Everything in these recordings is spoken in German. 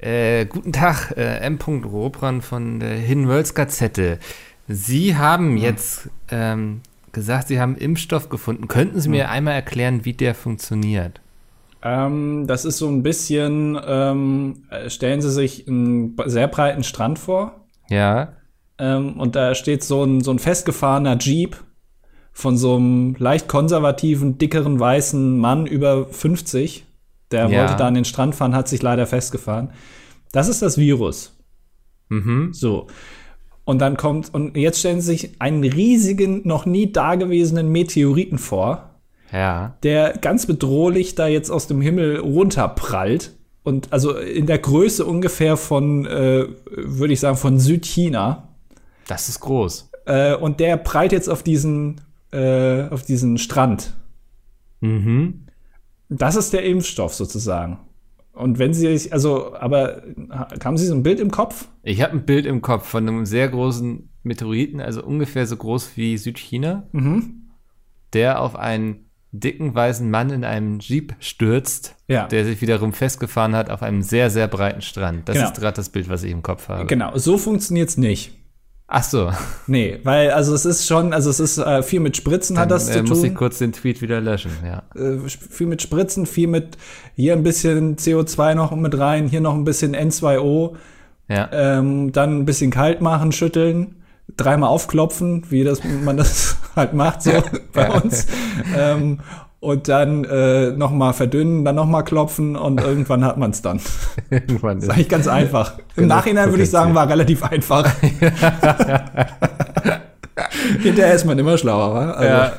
Äh, guten Tag, äh, M. Robran von der Hinwölz Gazette. Sie haben jetzt ähm, gesagt, Sie haben Impfstoff gefunden. Könnten Sie mir einmal erklären, wie der funktioniert? Ähm, das ist so ein bisschen, ähm, stellen Sie sich einen sehr breiten Strand vor. Ja. Ähm, und da steht so ein, so ein festgefahrener Jeep von so einem leicht konservativen, dickeren, weißen Mann über 50. Der ja. wollte da an den Strand fahren, hat sich leider festgefahren. Das ist das Virus. Mhm. So. Und dann kommt, und jetzt stellen Sie sich einen riesigen, noch nie dagewesenen Meteoriten vor. Ja. Der ganz bedrohlich da jetzt aus dem Himmel runterprallt. Und also in der Größe ungefähr von, äh, würde ich sagen, von Südchina. Das ist groß. Äh, und der prallt jetzt auf diesen, äh, auf diesen Strand. Mhm. Das ist der Impfstoff sozusagen. Und wenn Sie sich, also, aber haben Sie so ein Bild im Kopf? Ich habe ein Bild im Kopf von einem sehr großen Meteoriten, also ungefähr so groß wie Südchina, mhm. der auf einen dicken weißen Mann in einem Jeep stürzt, ja. der sich wiederum festgefahren hat auf einem sehr, sehr breiten Strand. Das genau. ist gerade das Bild, was ich im Kopf habe. Genau, so funktioniert es nicht. Ach so. Nee, weil also es ist schon, also es ist äh, viel mit Spritzen Dann, hat das äh, zu tun. muss ich kurz den Tweet wieder löschen, ja. Äh, viel mit Spritzen, viel mit hier ein bisschen CO2 noch mit rein, hier noch ein bisschen N2O. Ja. Ähm, dann ein bisschen kalt machen, schütteln, dreimal aufklopfen, wie das man das halt macht so bei uns. Ähm, und dann äh, noch mal verdünnen, dann noch mal klopfen und irgendwann hat man es dann. irgendwann ist. Eigentlich ganz einfach. Im Nachhinein würde ich sagen, war relativ einfach. Hinterher ist man immer schlauer, wa? Also, ja,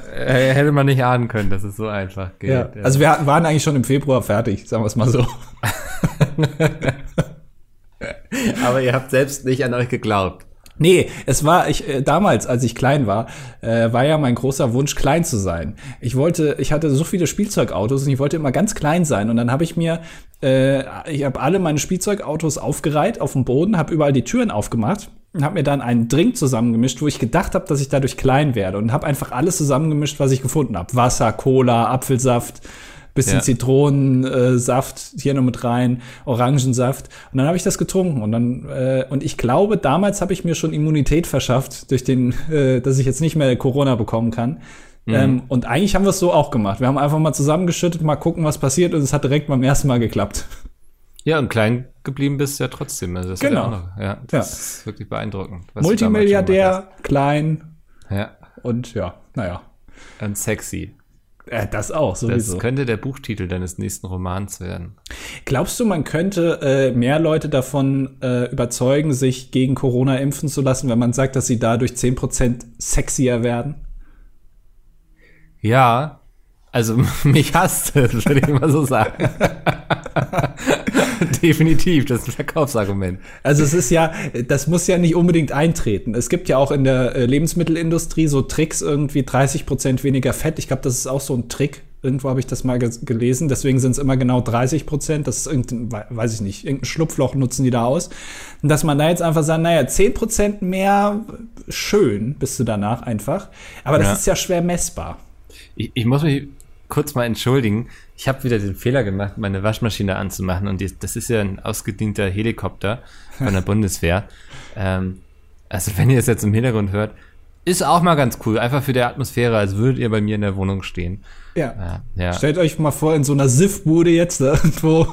hätte man nicht ahnen können, dass es so einfach geht. Ja. Ja. Also wir hatten, waren eigentlich schon im Februar fertig, sagen wir es mal so. Aber ihr habt selbst nicht an euch geglaubt. Nee, es war ich äh, damals, als ich klein war, äh, war ja mein großer Wunsch klein zu sein. Ich wollte, ich hatte so viele Spielzeugautos und ich wollte immer ganz klein sein und dann habe ich mir äh, ich habe alle meine Spielzeugautos aufgereiht auf dem Boden, habe überall die Türen aufgemacht und habe mir dann einen Drink zusammengemischt, wo ich gedacht habe, dass ich dadurch klein werde und habe einfach alles zusammengemischt, was ich gefunden habe. Wasser, Cola, Apfelsaft, bisschen ja. Zitronensaft hier noch mit rein, Orangensaft. Und dann habe ich das getrunken. Und dann, äh, und ich glaube, damals habe ich mir schon Immunität verschafft, durch den, äh, dass ich jetzt nicht mehr Corona bekommen kann. Mhm. Ähm, und eigentlich haben wir es so auch gemacht. Wir haben einfach mal zusammengeschüttet, mal gucken, was passiert, und es hat direkt beim ersten Mal geklappt. Ja, und klein geblieben bist du ja trotzdem. Also das genau. Ja, noch, ja, das ja. ist wirklich beeindruckend. Multimilliardär, klein. Ja. Und ja, naja. Und sexy. Äh, das auch, sowieso. Das könnte der Buchtitel deines nächsten Romans werden. Glaubst du, man könnte äh, mehr Leute davon äh, überzeugen, sich gegen Corona impfen zu lassen, wenn man sagt, dass sie dadurch 10% sexier werden? Ja, also mich hasst es, würde ich mal so sagen. Definitiv, das ist ein Verkaufsargument. Also es ist ja, das muss ja nicht unbedingt eintreten. Es gibt ja auch in der äh, Lebensmittelindustrie so Tricks, irgendwie 30 Prozent weniger Fett. Ich glaube, das ist auch so ein Trick. Irgendwo habe ich das mal gelesen. Deswegen sind es immer genau 30 Prozent. Das ist irgendein, weiß ich nicht, irgendein Schlupfloch nutzen die da aus. Und dass man da jetzt einfach sagt, naja, 10 Prozent mehr, schön bist du danach einfach. Aber das ja. ist ja schwer messbar. Ich, ich muss mich kurz mal entschuldigen. Ich habe wieder den Fehler gemacht, meine Waschmaschine anzumachen. Und die, das ist ja ein ausgedienter Helikopter von der Bundeswehr. Ähm, also wenn ihr es jetzt im Hintergrund hört, ist auch mal ganz cool. Einfach für die Atmosphäre, als würdet ihr bei mir in der Wohnung stehen. Ja. Äh, ja. Stellt euch mal vor, in so einer SIF-Bude jetzt irgendwo.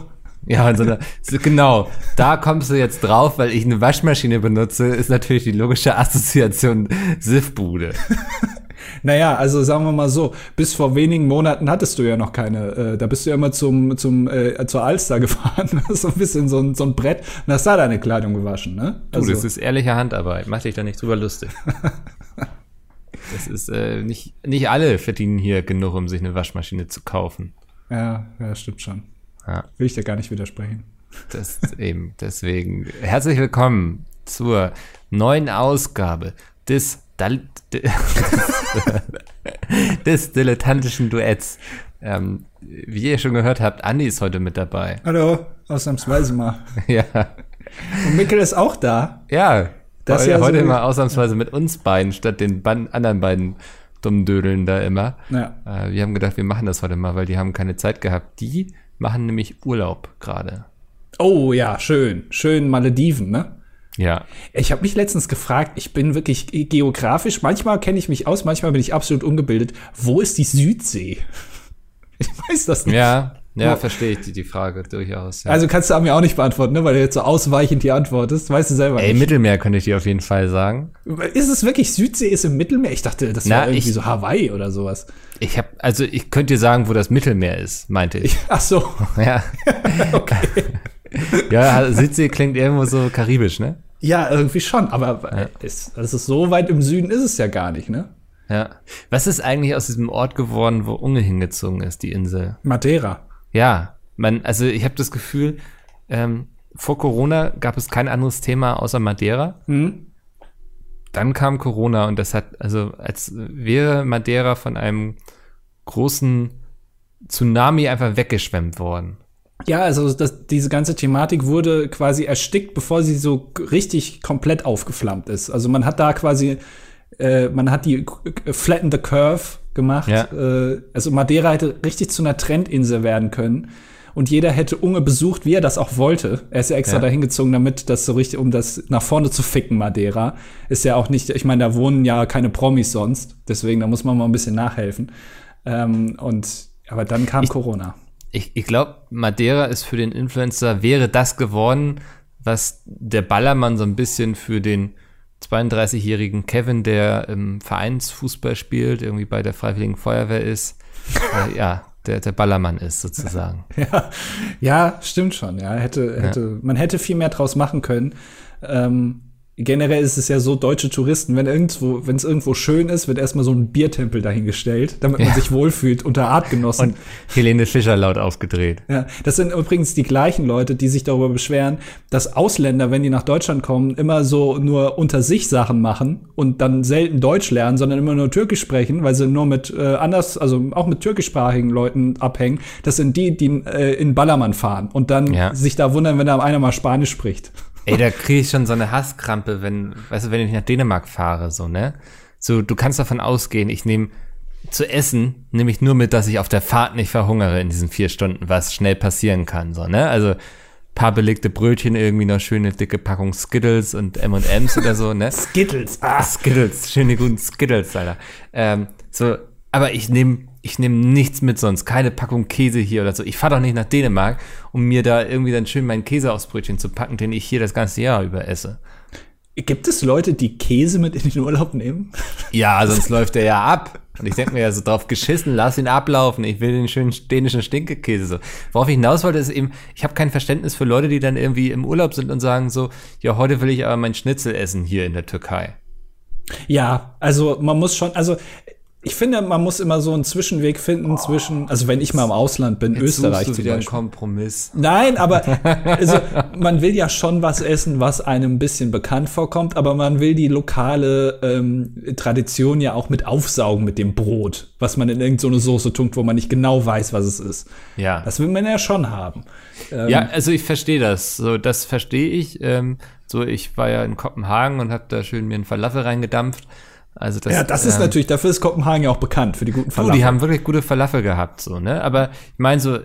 Ja, in so einer, genau, da kommst du jetzt drauf, weil ich eine Waschmaschine benutze, ist natürlich die logische Assoziation SIF-Bude. Naja, also sagen wir mal so, bis vor wenigen Monaten hattest du ja noch keine, äh, da bist du ja immer zum, zum, äh, zur Alster gefahren, so ein bisschen so ein, so ein Brett und hast da deine Kleidung gewaschen, ne? Also. Du, das ist ehrliche Handarbeit, mach dich da nicht drüber lustig. das ist, äh, nicht, nicht alle verdienen hier genug, um sich eine Waschmaschine zu kaufen. Ja, ja, stimmt schon. Ja. Will ich dir gar nicht widersprechen. Das eben, deswegen. Herzlich willkommen zur neuen Ausgabe des des dilettantischen Duetts. Ähm, wie ihr schon gehört habt, Andi ist heute mit dabei. Hallo, ausnahmsweise mal. ja. Und Mikkel ist auch da. Ja, das heute, ja heute so mal ausnahmsweise mit uns beiden, statt den anderen beiden dummen Dödeln da immer. Ja. Äh, wir haben gedacht, wir machen das heute mal, weil die haben keine Zeit gehabt. Die machen nämlich Urlaub gerade. Oh ja, schön. Schön Malediven, ne? Ja. Ich habe mich letztens gefragt, ich bin wirklich geografisch, manchmal kenne ich mich aus, manchmal bin ich absolut ungebildet. Wo ist die Südsee? Ich weiß das nicht. Ja, ja, verstehe ich die, die Frage durchaus. Ja. Also kannst du mir auch nicht beantworten, ne? weil du jetzt so ausweichend die antwortest. Weißt du selber Ey, nicht. Mittelmeer könnte ich dir auf jeden Fall sagen. Ist es wirklich Südsee ist im Mittelmeer? Ich dachte, das Na, wäre irgendwie ich- so Hawaii oder sowas. Ich habe, also ich könnte dir sagen, wo das Mittelmeer ist, meinte ich. Ach so. Ja. ja, Südsee klingt irgendwo so karibisch, ne? Ja, irgendwie schon. Aber ist, das ist so weit im Süden ist es ja gar nicht, ne? Ja. Was ist eigentlich aus diesem Ort geworden, wo Unge hingezogen ist, die Insel? Madeira. Ja, man, also ich habe das Gefühl, ähm, vor Corona gab es kein anderes Thema außer Madeira. Hm? Dann kam Corona und das hat, also als wäre Madeira von einem großen Tsunami einfach weggeschwemmt worden. Ja, also das, diese ganze Thematik wurde quasi erstickt, bevor sie so richtig komplett aufgeflammt ist. Also man hat da quasi, äh, man hat die Flatten the Curve gemacht. Ja. Äh, also Madeira hätte richtig zu einer Trendinsel werden können. Und jeder hätte Unge besucht, wie er das auch wollte. Er ist ja extra Ja. dahin gezogen, damit das so richtig, um das nach vorne zu ficken, Madeira. Ist ja auch nicht, ich meine, da wohnen ja keine Promis sonst. Deswegen, da muss man mal ein bisschen nachhelfen. Ähm, und, aber dann kam Corona. Ich, ich glaube, Madeira ist für den Influencer, wäre das geworden, was der Ballermann so ein bisschen für den 32-jährigen Kevin, der im Vereinsfußball spielt, irgendwie bei der Freiwilligen Feuerwehr ist, äh, ja, der, der Ballermann ist sozusagen. Ja, ja, stimmt schon. Ja, hätte, hätte, man hätte viel mehr draus machen können. Ähm, generell ist es ja so, deutsche Touristen, wenn irgendwo, wenn es irgendwo schön ist, wird erstmal so ein Biertempel dahingestellt, damit man Ja. sich wohlfühlt unter Artgenossen. Und Helene Fischer laut aufgedreht. Ja, das sind übrigens die gleichen Leute, die sich darüber beschweren, dass Ausländer, wenn die nach Deutschland kommen, immer so nur unter sich Sachen machen und dann selten Deutsch lernen, sondern immer nur Türkisch sprechen, weil sie nur mit äh, anders, also auch mit türkischsprachigen Leuten abhängen. Das sind die, die äh, in Ballermann fahren und dann Ja. sich da wundern, wenn da einer mal Spanisch spricht. Ey, da kriege ich schon so eine Hasskrampe, wenn, weißt du, wenn ich nach Dänemark fahre, so, ne? So, du kannst davon ausgehen, ich nehme zu essen, nehme ich nur mit, dass ich auf der Fahrt nicht verhungere in diesen vier Stunden, was schnell passieren kann, so, ne? Also, paar belegte Brötchen, irgendwie noch schöne dicke Packung Skittles und M&M's oder so, ne? Skittles, ah. Skittles, schöne guten Skittles, Alter. Ähm, so, aber ich nehme ich nehm nichts mit sonst, keine Packung Käse hier oder so. Ich fahre doch nicht nach Dänemark, um mir da irgendwie dann schön meinen Käse aufs Brötchen zu packen, den ich hier das ganze Jahr über esse. Gibt es Leute, die Käse mit in den Urlaub nehmen? Ja, sonst läuft der ja ab. Und ich denke mir ja so drauf geschissen, lass ihn ablaufen. Ich will den schönen dänischen Stinkekäse. So. Worauf ich hinaus wollte, ist eben, ich habe kein Verständnis für Leute, die dann irgendwie im Urlaub sind und sagen so, ja, heute will ich aber mein Schnitzel essen hier in der Türkei. Ja, also man muss schon, also ich finde, man muss immer so einen Zwischenweg finden zwischen, also wenn ich mal im Ausland bin, Österreich Suchst du zum wieder einen Beispiel. Kompromiss. Nein, aber also, man will ja schon was essen, was einem ein bisschen bekannt vorkommt, aber man will die lokale ähm, Tradition ja auch mit aufsaugen mit dem Brot, was man in irgendeine so eine Soße tunkt, wo man nicht genau weiß, was es ist. Ja. Das will man ja schon haben. Ähm, Ja, also ich verstehe das. So, das verstehe ich. Ähm, so, ich war ja in Kopenhagen und habe da schön mir einen Falafel reingedampft. Also das, ja, das ist ähm, natürlich, dafür ist Kopenhagen ja auch bekannt, für die guten Du, Falafel. die haben wirklich gute Falafel gehabt, so, ne? Aber ich meine so,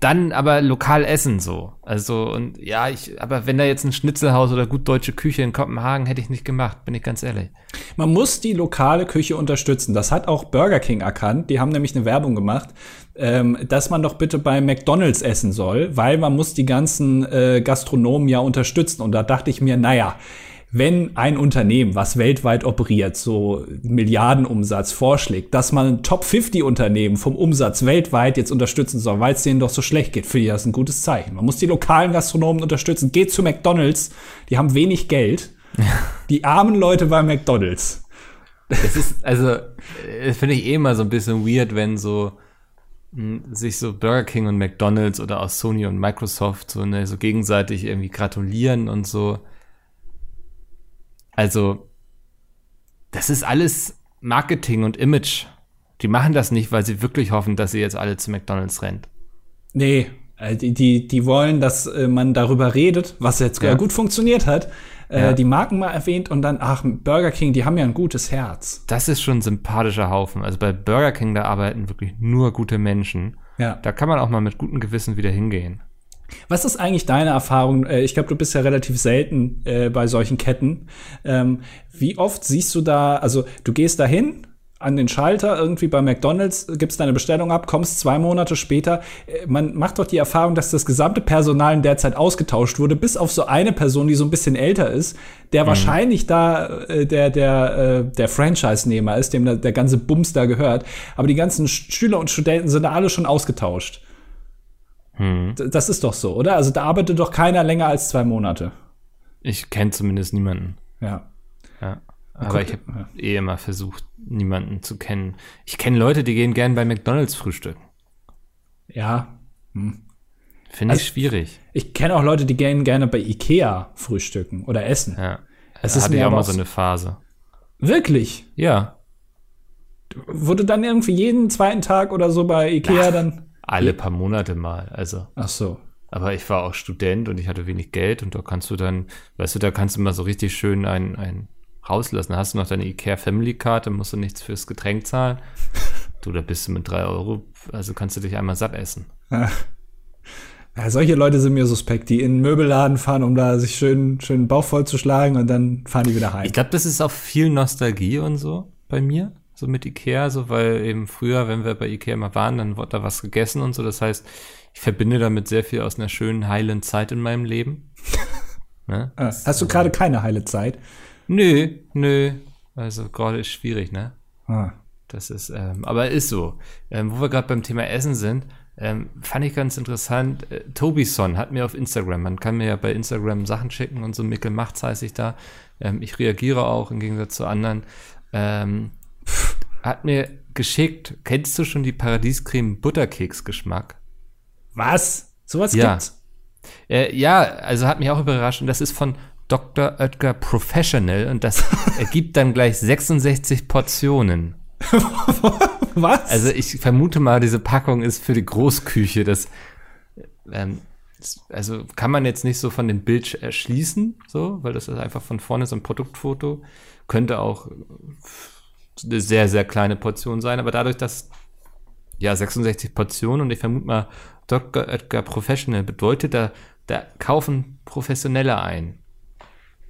dann aber lokal essen so. Also, und ja, ich, aber wenn da jetzt ein Schnitzelhaus oder gut deutsche Küche in Kopenhagen hätte ich nicht gemacht, bin ich ganz ehrlich. Man muss die lokale Küche unterstützen. Das hat auch Burger King erkannt. Die haben nämlich eine Werbung gemacht, ähm, dass man doch bitte bei McDonald's essen soll, weil man muss die ganzen äh, Gastronomen ja unterstützen. Und da dachte ich mir, naja, wenn ein Unternehmen, was weltweit operiert, so Milliardenumsatz vorschlägt, dass man ein Top 50 Unternehmen vom Umsatz weltweit jetzt unterstützen soll, weil es denen doch so schlecht geht, finde ich das ein gutes Zeichen. Man muss die lokalen Gastronomen unterstützen. Geht zu McDonald's, die haben wenig Geld. Die armen Leute bei McDonald's. Das ist, also, äh, finde ich eh immer so ein bisschen weird, wenn so mh, sich so Burger King und McDonalds oder auch Sony und Microsoft so, ne, so gegenseitig irgendwie gratulieren und so. Also, das ist alles Marketing und Image. Die machen das nicht, weil sie wirklich hoffen, dass sie jetzt alle zu McDonalds rennt. Nee, äh, die, die, die wollen, dass äh, man darüber redet, was jetzt Ja. gut funktioniert hat. Äh, Ja. Die Marken mal erwähnt und dann, ach, Burger King, die haben ja ein gutes Herz. Das ist schon ein sympathischer Haufen. Also bei Burger King, da arbeiten wirklich nur gute Menschen. Ja. Da kann man auch mal mit gutem Gewissen wieder hingehen. Was ist eigentlich deine Erfahrung? Äh, Ich glaube, du bist ja relativ selten äh, bei solchen Ketten. Ähm, wie oft siehst du da, also du gehst dahin an den Schalter irgendwie bei McDonald's, gibst deine Bestellung ab, kommst zwei Monate später. Äh, Man macht doch die Erfahrung, dass das gesamte Personal in der Zeit ausgetauscht wurde, bis auf so eine Person, die so ein bisschen älter ist, der wahrscheinlich da äh, der der äh, der Franchise-Nehmer ist, dem da, der ganze Bums da gehört. Aber die ganzen Schüler und Studenten sind da alle schon ausgetauscht. D- Das ist doch so, oder? Also da arbeitet doch keiner länger als zwei Monate. Ich kenne zumindest niemanden. Ja. Ja. Aber ich habe ja. eh immer versucht, niemanden zu kennen. Ich kenne Leute, die gehen gern bei McDonalds frühstücken. Ja. Finde Also- ich schwierig. Ich kenne auch Leute, die gehen gerne bei Ikea frühstücken oder essen. Ja. Es ist ich auch mal so eine Phase. Wirklich? Ja. Wurde dann irgendwie jeden zweiten Tag oder so bei Ikea dann. Alle paar Monate mal. Also. Ach so. Aber ich war auch Student und ich hatte wenig Geld und da kannst du dann, weißt du, da kannst du mal so richtig schön ein, ein rauslassen. Da hast du noch deine IKEA Family dann musst du nichts fürs Getränk zahlen. Du, da bist du mit drei Euro, also kannst du dich einmal satt essen. Ja, solche Leute sind mir suspekt, die in einen Möbelladen fahren, um da sich schön, schön den Bauch vollzuschlagen und dann fahren die wieder heim. Ich glaube, das ist auch viel Nostalgie und so bei mir, so mit Ikea, so weil eben früher, wenn wir bei Ikea mal waren, dann wurde da was gegessen und so. Das heißt, ich verbinde damit sehr viel aus einer schönen, heilen Zeit in meinem Leben. ne? Ah, Hast du gerade keine heile Zeit? Nö, nö. Also gerade ist schwierig, ne? Ah. Das ist, ähm, aber ist so. Ähm, wo wir gerade beim Thema Essen sind, ähm, fand ich ganz interessant. Äh, Tobison hat mir auf Instagram, man kann mir ja bei Instagram Sachen schicken und so, Mickel macht's heiße ich da. Ähm, ich reagiere auch im Gegensatz zu anderen. Ähm, hat mir geschickt, kennst du schon die Paradiescreme Butterkeks-Geschmack? Was? Sowas Ja. gibt's? Äh, ja, also hat mich auch überrascht und das ist von Dr. Oetker Professional und das ergibt dann gleich 66 Portionen. Was? Also ich vermute mal, diese Packung ist für die Großküche. Das, ähm, also kann man jetzt nicht so von dem Bild sch- erschließen, so, weil das ist einfach von vorne so ein Produktfoto. Könnte auch eine sehr, sehr kleine Portion sein, aber dadurch, dass ja 66 Portionen und ich vermute mal, Dr. Oetker Professional bedeutet, da, da kaufen Professionelle ein.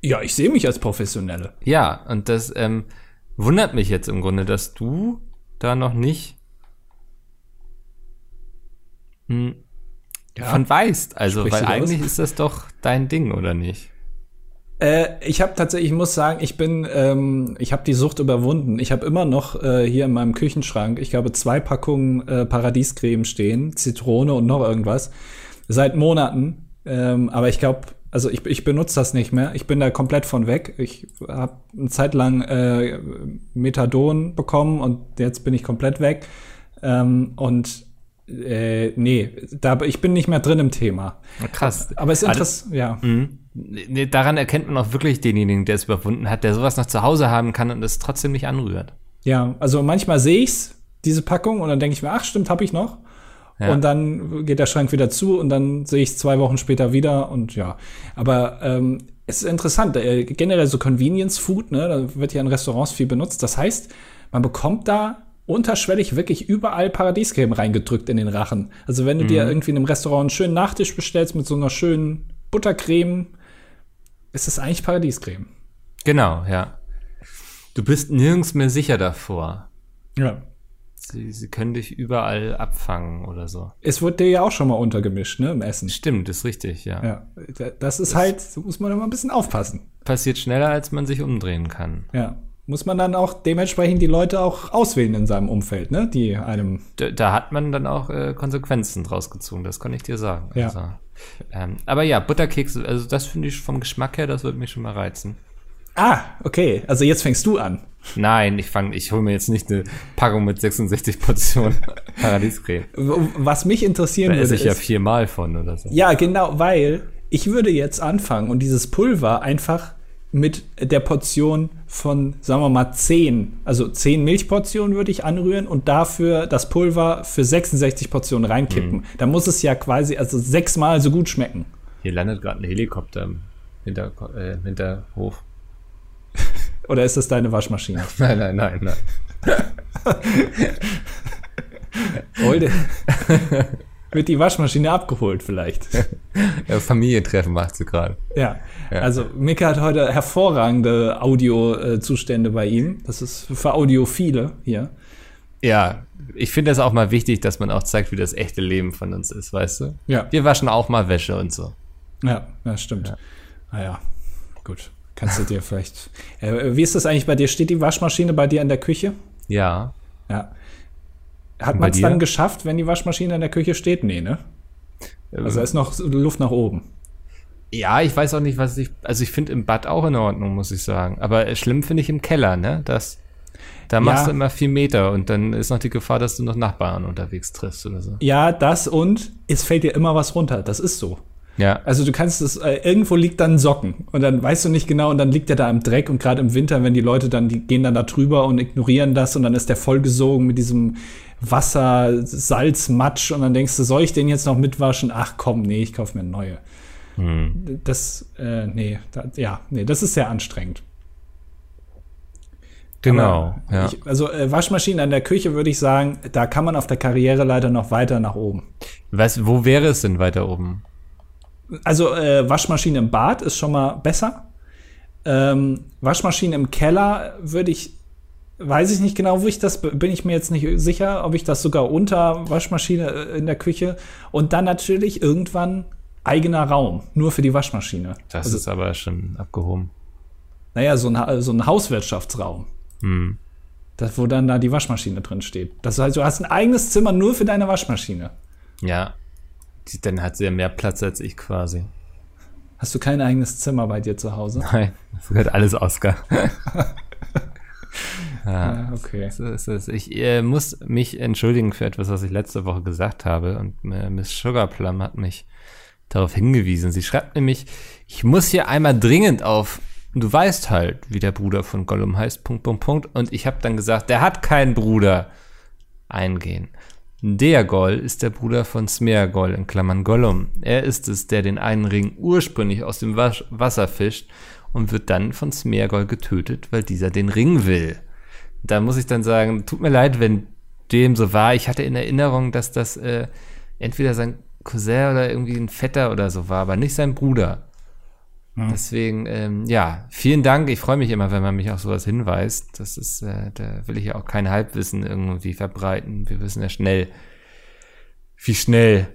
ja, ich sehe mich als Professionelle. Ja, und das ähm, wundert mich jetzt im Grunde, dass du da noch nicht hm, Ja. von weißt. Also, Sprichst weil eigentlich ist das doch dein Ding, oder nicht? Äh, ich habe tatsächlich, ich muss sagen, ich bin, ähm, ich habe die Sucht überwunden. Ich habe immer noch äh, hier in meinem Küchenschrank, ich glaube, zwei Packungen äh, Paradiescreme stehen, Zitrone und noch irgendwas. Seit Monaten. Ähm, aber ich glaube, also ich, ich benutze das nicht mehr. Ich bin da komplett von weg. Ich habe eine Zeit lang äh, Methadon bekommen und jetzt bin ich komplett weg. Ähm, und äh, nee, da, ich bin nicht mehr drin im Thema. Krass. Aber es ist interessant, ja. Mhm. Daran erkennt man auch wirklich denjenigen, der es überwunden hat, der sowas noch zu Hause haben kann und es trotzdem nicht anrührt. Ja, also manchmal sehe ich's, diese Packung, und dann denke ich mir, ach stimmt, habe ich noch. Ja. Und dann geht der Schrank wieder zu und dann sehe ich es zwei Wochen später wieder und ja. Aber ähm, es ist interessant, äh, generell so Convenience Food, ne, da wird ja in Restaurants viel benutzt. Das heißt, man bekommt da unterschwellig wirklich überall Paradiescreme reingedrückt in den Rachen. Also wenn du dir irgendwie in einem Restaurant einen schönen Nachtisch bestellst mit so einer schönen Buttercreme, ist das eigentlich Paradiescreme. Genau, ja. Du bist nirgends mehr sicher davor. Ja. Sie, sie können dich überall abfangen oder so. Es wird dir ja auch schon mal untergemischt, ne, im Essen. Stimmt, ist richtig, ja. Ja, da- das ist halt, so muss man immer ein bisschen aufpassen. Passiert schneller, als man sich umdrehen kann. Ja. Muss man dann auch dementsprechend die Leute auch auswählen in seinem Umfeld, ne? Die einem. Da, da hat man dann auch äh, Konsequenzen draus gezogen, das kann ich dir sagen. Ja. Also, ähm, aber ja, Butterkekse, also das finde ich vom Geschmack her, das würde mich schon mal reizen. Ah, okay. Also jetzt fängst du an. Nein, ich fange, ich hole mir jetzt nicht eine Packung mit 66 Portionen Paradiescreme. Was mich interessieren Da würde, esse ich ja viermal von oder so. ja, genau, weil ich würde jetzt anfangen und dieses Pulver einfach mit der Portion von, sagen wir mal, 10, also 10 Milchportionen würde ich anrühren und dafür das Pulver für 66 Portionen reinkippen. Da muss es ja quasi also sechsmal so gut schmecken. Hier landet gerade ein Helikopter im Hinter, äh, Hinterhof. Oder ist das deine Waschmaschine? Nein, nein, nein, nein. Olde. Wird die Waschmaschine abgeholt vielleicht. Ja, Familientreffen macht sie gerade. Ja. Also Mika hat heute hervorragende Audiozustände bei ihm. Das ist für Audiophile hier. Ja, ich finde das auch mal wichtig, dass man auch zeigt, wie das echte Leben von uns ist, weißt du? Ja. Wir waschen auch mal Wäsche und so. Ja, ja stimmt. Naja, gut. Kannst du dir vielleicht. Äh, wie ist das eigentlich bei dir? Steht die Waschmaschine bei dir in der Küche? Ja. Ja. Hat man es dann geschafft, wenn die Waschmaschine in der Küche steht? Nee, ne? Also da ist noch Luft nach oben. Ja, ich weiß auch nicht, was ich. Also ich finde im Bad auch in Ordnung, muss ich sagen. Aber schlimm finde ich im Keller, ne? Das, da machst Ja. du immer vier Meter und dann ist noch die Gefahr, dass du noch Nachbarn unterwegs triffst oder so. Ja, das und es fällt dir immer was runter. Das ist so. Ja. Also du kannst es, äh, irgendwo liegt dann Socken und dann weißt du nicht genau und dann liegt der da im Dreck und gerade im Winter, wenn die Leute dann, die gehen dann da drüber und ignorieren das und dann ist der vollgesogen mit diesem Wasser, Salz, Matsch und dann denkst du, soll ich den jetzt noch mitwaschen? Ach komm, nee, ich kaufe mir eine neue. Das, äh, nee, da, ja, nee, das ist sehr anstrengend. Genau. Aber Ja. Ich, also äh, Waschmaschinen an der Küche würde ich sagen, da kann man auf der Karriere leider noch weiter nach oben. Was, wo wäre es denn weiter oben? Also äh, Waschmaschine im Bad ist schon mal besser. Ähm, Waschmaschine im Keller würde ich, weiß ich nicht genau, wo ich das, bin ich mir jetzt nicht sicher, ob ich das sogar unter Waschmaschine äh, in der Küche und dann natürlich irgendwann eigener Raum, nur für die Waschmaschine. Das also, ist aber schon abgehoben. naja, so ein, so ein Hauswirtschaftsraum. Hm. Das, wo dann da die Waschmaschine drin steht. Das heißt, du hast ein eigenes Zimmer nur für deine Waschmaschine. Ja. Dann hat sie ja mehr Platz als ich quasi. Hast du kein eigenes Zimmer bei dir zu Hause? Nein, das gehört alles Oscar. Ja, okay. So ist es. Ich äh, muss mich entschuldigen für etwas, was ich letzte Woche gesagt habe. Und äh, Miss Sugarplum hat mich darauf hingewiesen. Sie schreibt nämlich, ich muss hier einmal dringend auf, du weißt halt, wie der Bruder von Gollum heißt, Punkt, Punkt, Punkt. Und ich habe dann gesagt, der hat keinen Bruder. Eingehen. Der Goll ist der Bruder von Smeargol in Klammern Gollum. Er ist es, der den einen Ring ursprünglich aus dem Wasch Wasser fischt und wird dann von Smeargol getötet, weil dieser den Ring will da muss ich dann sagen, tut mir leid, wenn dem so war. Ich hatte in Erinnerung, dass das äh, entweder sein Cousin oder irgendwie ein Vetter oder so war, aber nicht sein Bruder. Deswegen, ähm, ja, vielen Dank. Ich freue mich immer, wenn man mich auf sowas hinweist. Das ist, äh, da will ich ja auch kein Halbwissen irgendwie verbreiten. Wir wissen ja schnell, wie schnell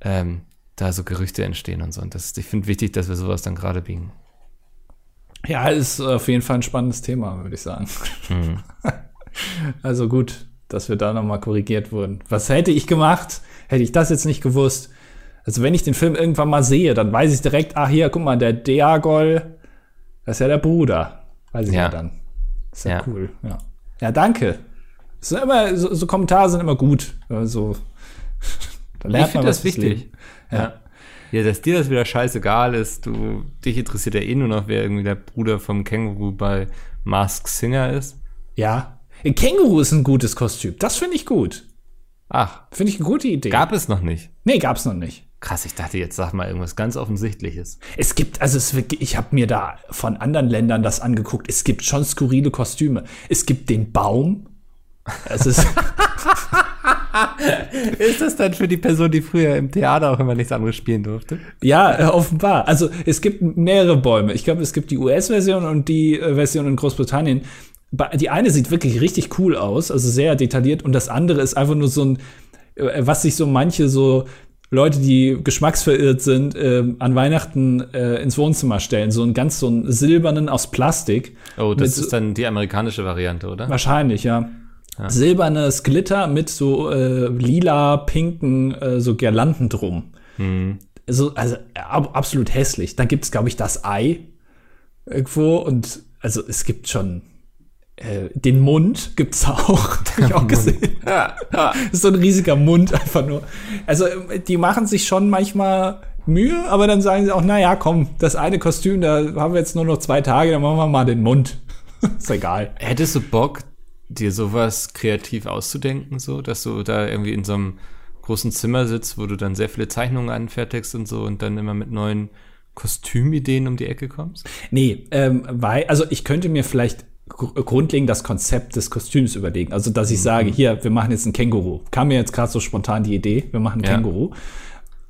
ähm, da so Gerüchte entstehen und so. Und das, ich finde wichtig, dass wir sowas dann gerade biegen. Ja, ist auf jeden Fall ein spannendes Thema, würde ich sagen. Also gut, dass wir da nochmal korrigiert wurden. Was hätte ich gemacht? Hätte ich das jetzt nicht gewusst? Also wenn ich den Film irgendwann mal sehe, dann weiß ich direkt, ach hier, guck mal, der Diagol, das ist ja der Bruder. Weiß ich ja, Ja. dann. ist ja, Ja. cool. Ja, ja danke. Sind immer, so, so Kommentare sind immer gut. Also, da Ich finde das wichtig. Leben. Ja. Ja. dass dir das wieder scheißegal ist. Du, dich interessiert ja eh nur noch, wer irgendwie der Bruder vom Känguru bei Mask Singer ist. Ja. Ein Känguru ist ein gutes Kostüm. Das finde ich gut. Ach, Finde ich eine gute Idee. gab es noch nicht. nee, gab's noch nicht. Krass, ich dachte jetzt, sag mal irgendwas ganz Offensichtliches. Es gibt, also es, ich habe mir da von anderen Ländern das angeguckt. Es gibt schon skurrile Kostüme. Es gibt den Baum. Es ist, Ist das dann für die Person, die früher im Theater auch immer nichts anderes spielen durfte? ja, äh, offenbar. Also es gibt mehrere Bäume. Ich glaube, es gibt die US-Version und die äh, Version in Großbritannien. Die eine sieht wirklich richtig cool aus, also sehr detailliert, und das andere ist einfach nur so ein, äh, was sich so manche so Leute, die geschmacksverirrt sind, äh, an Weihnachten äh, ins Wohnzimmer stellen. So einen ganz so einen silbernen aus Plastik. Oh, das ist dann die amerikanische Variante, oder? Wahrscheinlich, ja. Silbernes Glitter mit so äh, lila, pinken, äh, so Girlanden drum. Also, also ab, absolut hässlich. Dann gibt's, glaube ich, das Ei irgendwo und also es gibt schon äh, den Mund gibt's auch. Hab ich auch gesehen. Das ist so ein riesiger Mund einfach nur. Also die machen sich schon manchmal Mühe, aber dann sagen sie auch, na ja, komm, das eine Kostüm, da haben wir jetzt nur noch zwei Tage, dann machen wir mal den Mund. ist egal. Hättest du Bock, dir sowas kreativ auszudenken, so, dass du da irgendwie in so einem großen Zimmer sitzt, wo du dann sehr viele Zeichnungen anfertigst und so und dann immer mit neuen Kostümideen um die Ecke kommst? Nee, ähm, weil, also ich könnte mir vielleicht gr- grundlegend das Konzept des Kostüms überlegen. Also, dass ich sage, hier, wir machen jetzt ein Känguru. Kam mir jetzt gerade so spontan die Idee, wir machen ein Ja. Känguru.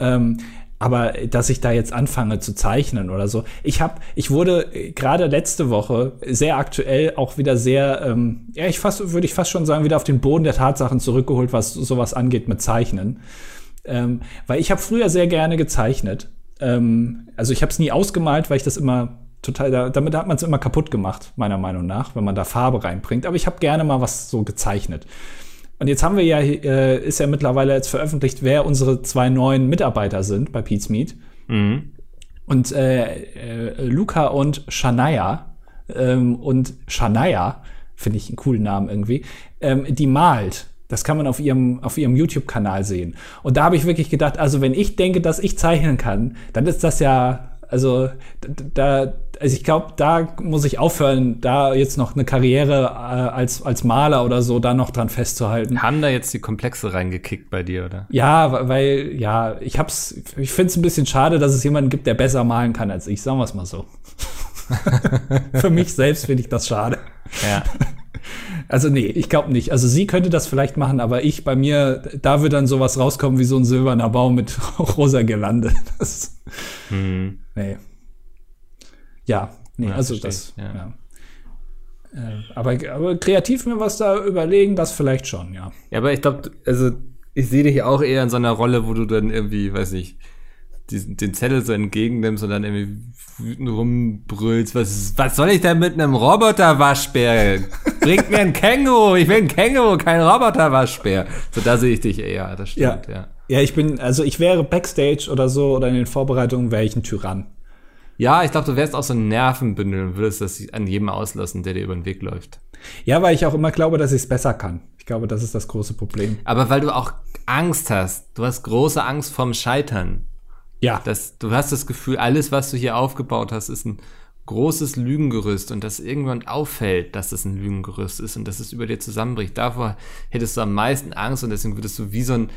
Ähm, aber dass ich da jetzt anfange zu zeichnen oder so. Ich habe, ich wurde äh, gerade letzte Woche sehr aktuell auch wieder sehr, ähm, ja, ich fast, würde ich fast schon sagen, wieder auf den Boden der Tatsachen zurückgeholt, was sowas angeht mit Zeichnen. Ähm, weil ich habe früher sehr gerne gezeichnet. Ähm, also ich habe es nie ausgemalt, weil ich das immer total, da, damit hat man es immer kaputt gemacht, meiner Meinung nach, wenn man da Farbe reinbringt. Aber ich habe gerne mal was so gezeichnet. Und jetzt haben wir ja, äh, ist ja mittlerweile jetzt veröffentlicht, wer unsere zwei neuen Mitarbeiter sind bei Pete's Meat. Mhm. Und äh, äh, Luca und Shania ähm, und Shania, finde ich einen coolen Namen irgendwie, ähm, die malt. Das kann man auf ihrem, auf ihrem YouTube-Kanal sehen. Und da habe ich wirklich gedacht, also wenn ich denke, dass ich zeichnen kann, dann ist das ja, also da, also ich glaube, da muss ich aufhören, da jetzt noch eine Karriere äh, als, als Maler oder so da noch dran festzuhalten. Haben da jetzt die Komplexe reingekickt bei dir, oder? Ja, weil, ja, ich hab's, ich find's ein bisschen schade, dass es jemanden gibt, der besser malen kann als ich, sagen wir's mal so. Für mich selbst finde ich das schade. Ja. Also nee, ich glaube nicht. Also sie könnte das vielleicht machen, aber ich bei mir, da wird dann sowas rauskommen wie so ein silberner Baum mit rosa Girlande. Das, Hm. nee. Ja, nee, Ja, also verstehe das, ja. ja. Äh, Aber, aber kreativ mir was da überlegen, das vielleicht schon, ja. Ja, aber ich glaube, also ich sehe dich auch eher in so einer Rolle, wo du dann irgendwie, weiß nicht, diesen, den Zettel so entgegennimmst und dann irgendwie wütend rumbrüllst. Was, was soll ich denn mit einem Roboterwaschbär? Bringt mir ein Känguru. Ich will ein Känguru, kein Roboterwaschbär. So, da sehe ich dich eher. Das stimmt, ja. Ja, ich bin, also ich wäre Backstage oder so oder in den Vorbereitungen wäre ich ein Tyrann. Ja, ich glaube, du wärst auch so ein Nervenbündel und würdest das an jedem auslassen, der dir über den Weg läuft. Ja, weil ich auch immer glaube, dass ich es besser kann. Ich glaube, das ist das große Problem. Aber weil du auch Angst hast. Du hast große Angst vorm Scheitern. Ja, Das, du hast das Gefühl, alles, was du hier aufgebaut hast, ist ein großes Lügengerüst und dass irgendwann auffällt, dass das ein Lügengerüst ist und dass es über dir zusammenbricht. Davor hättest du am meisten Angst und deswegen würdest du wie so ein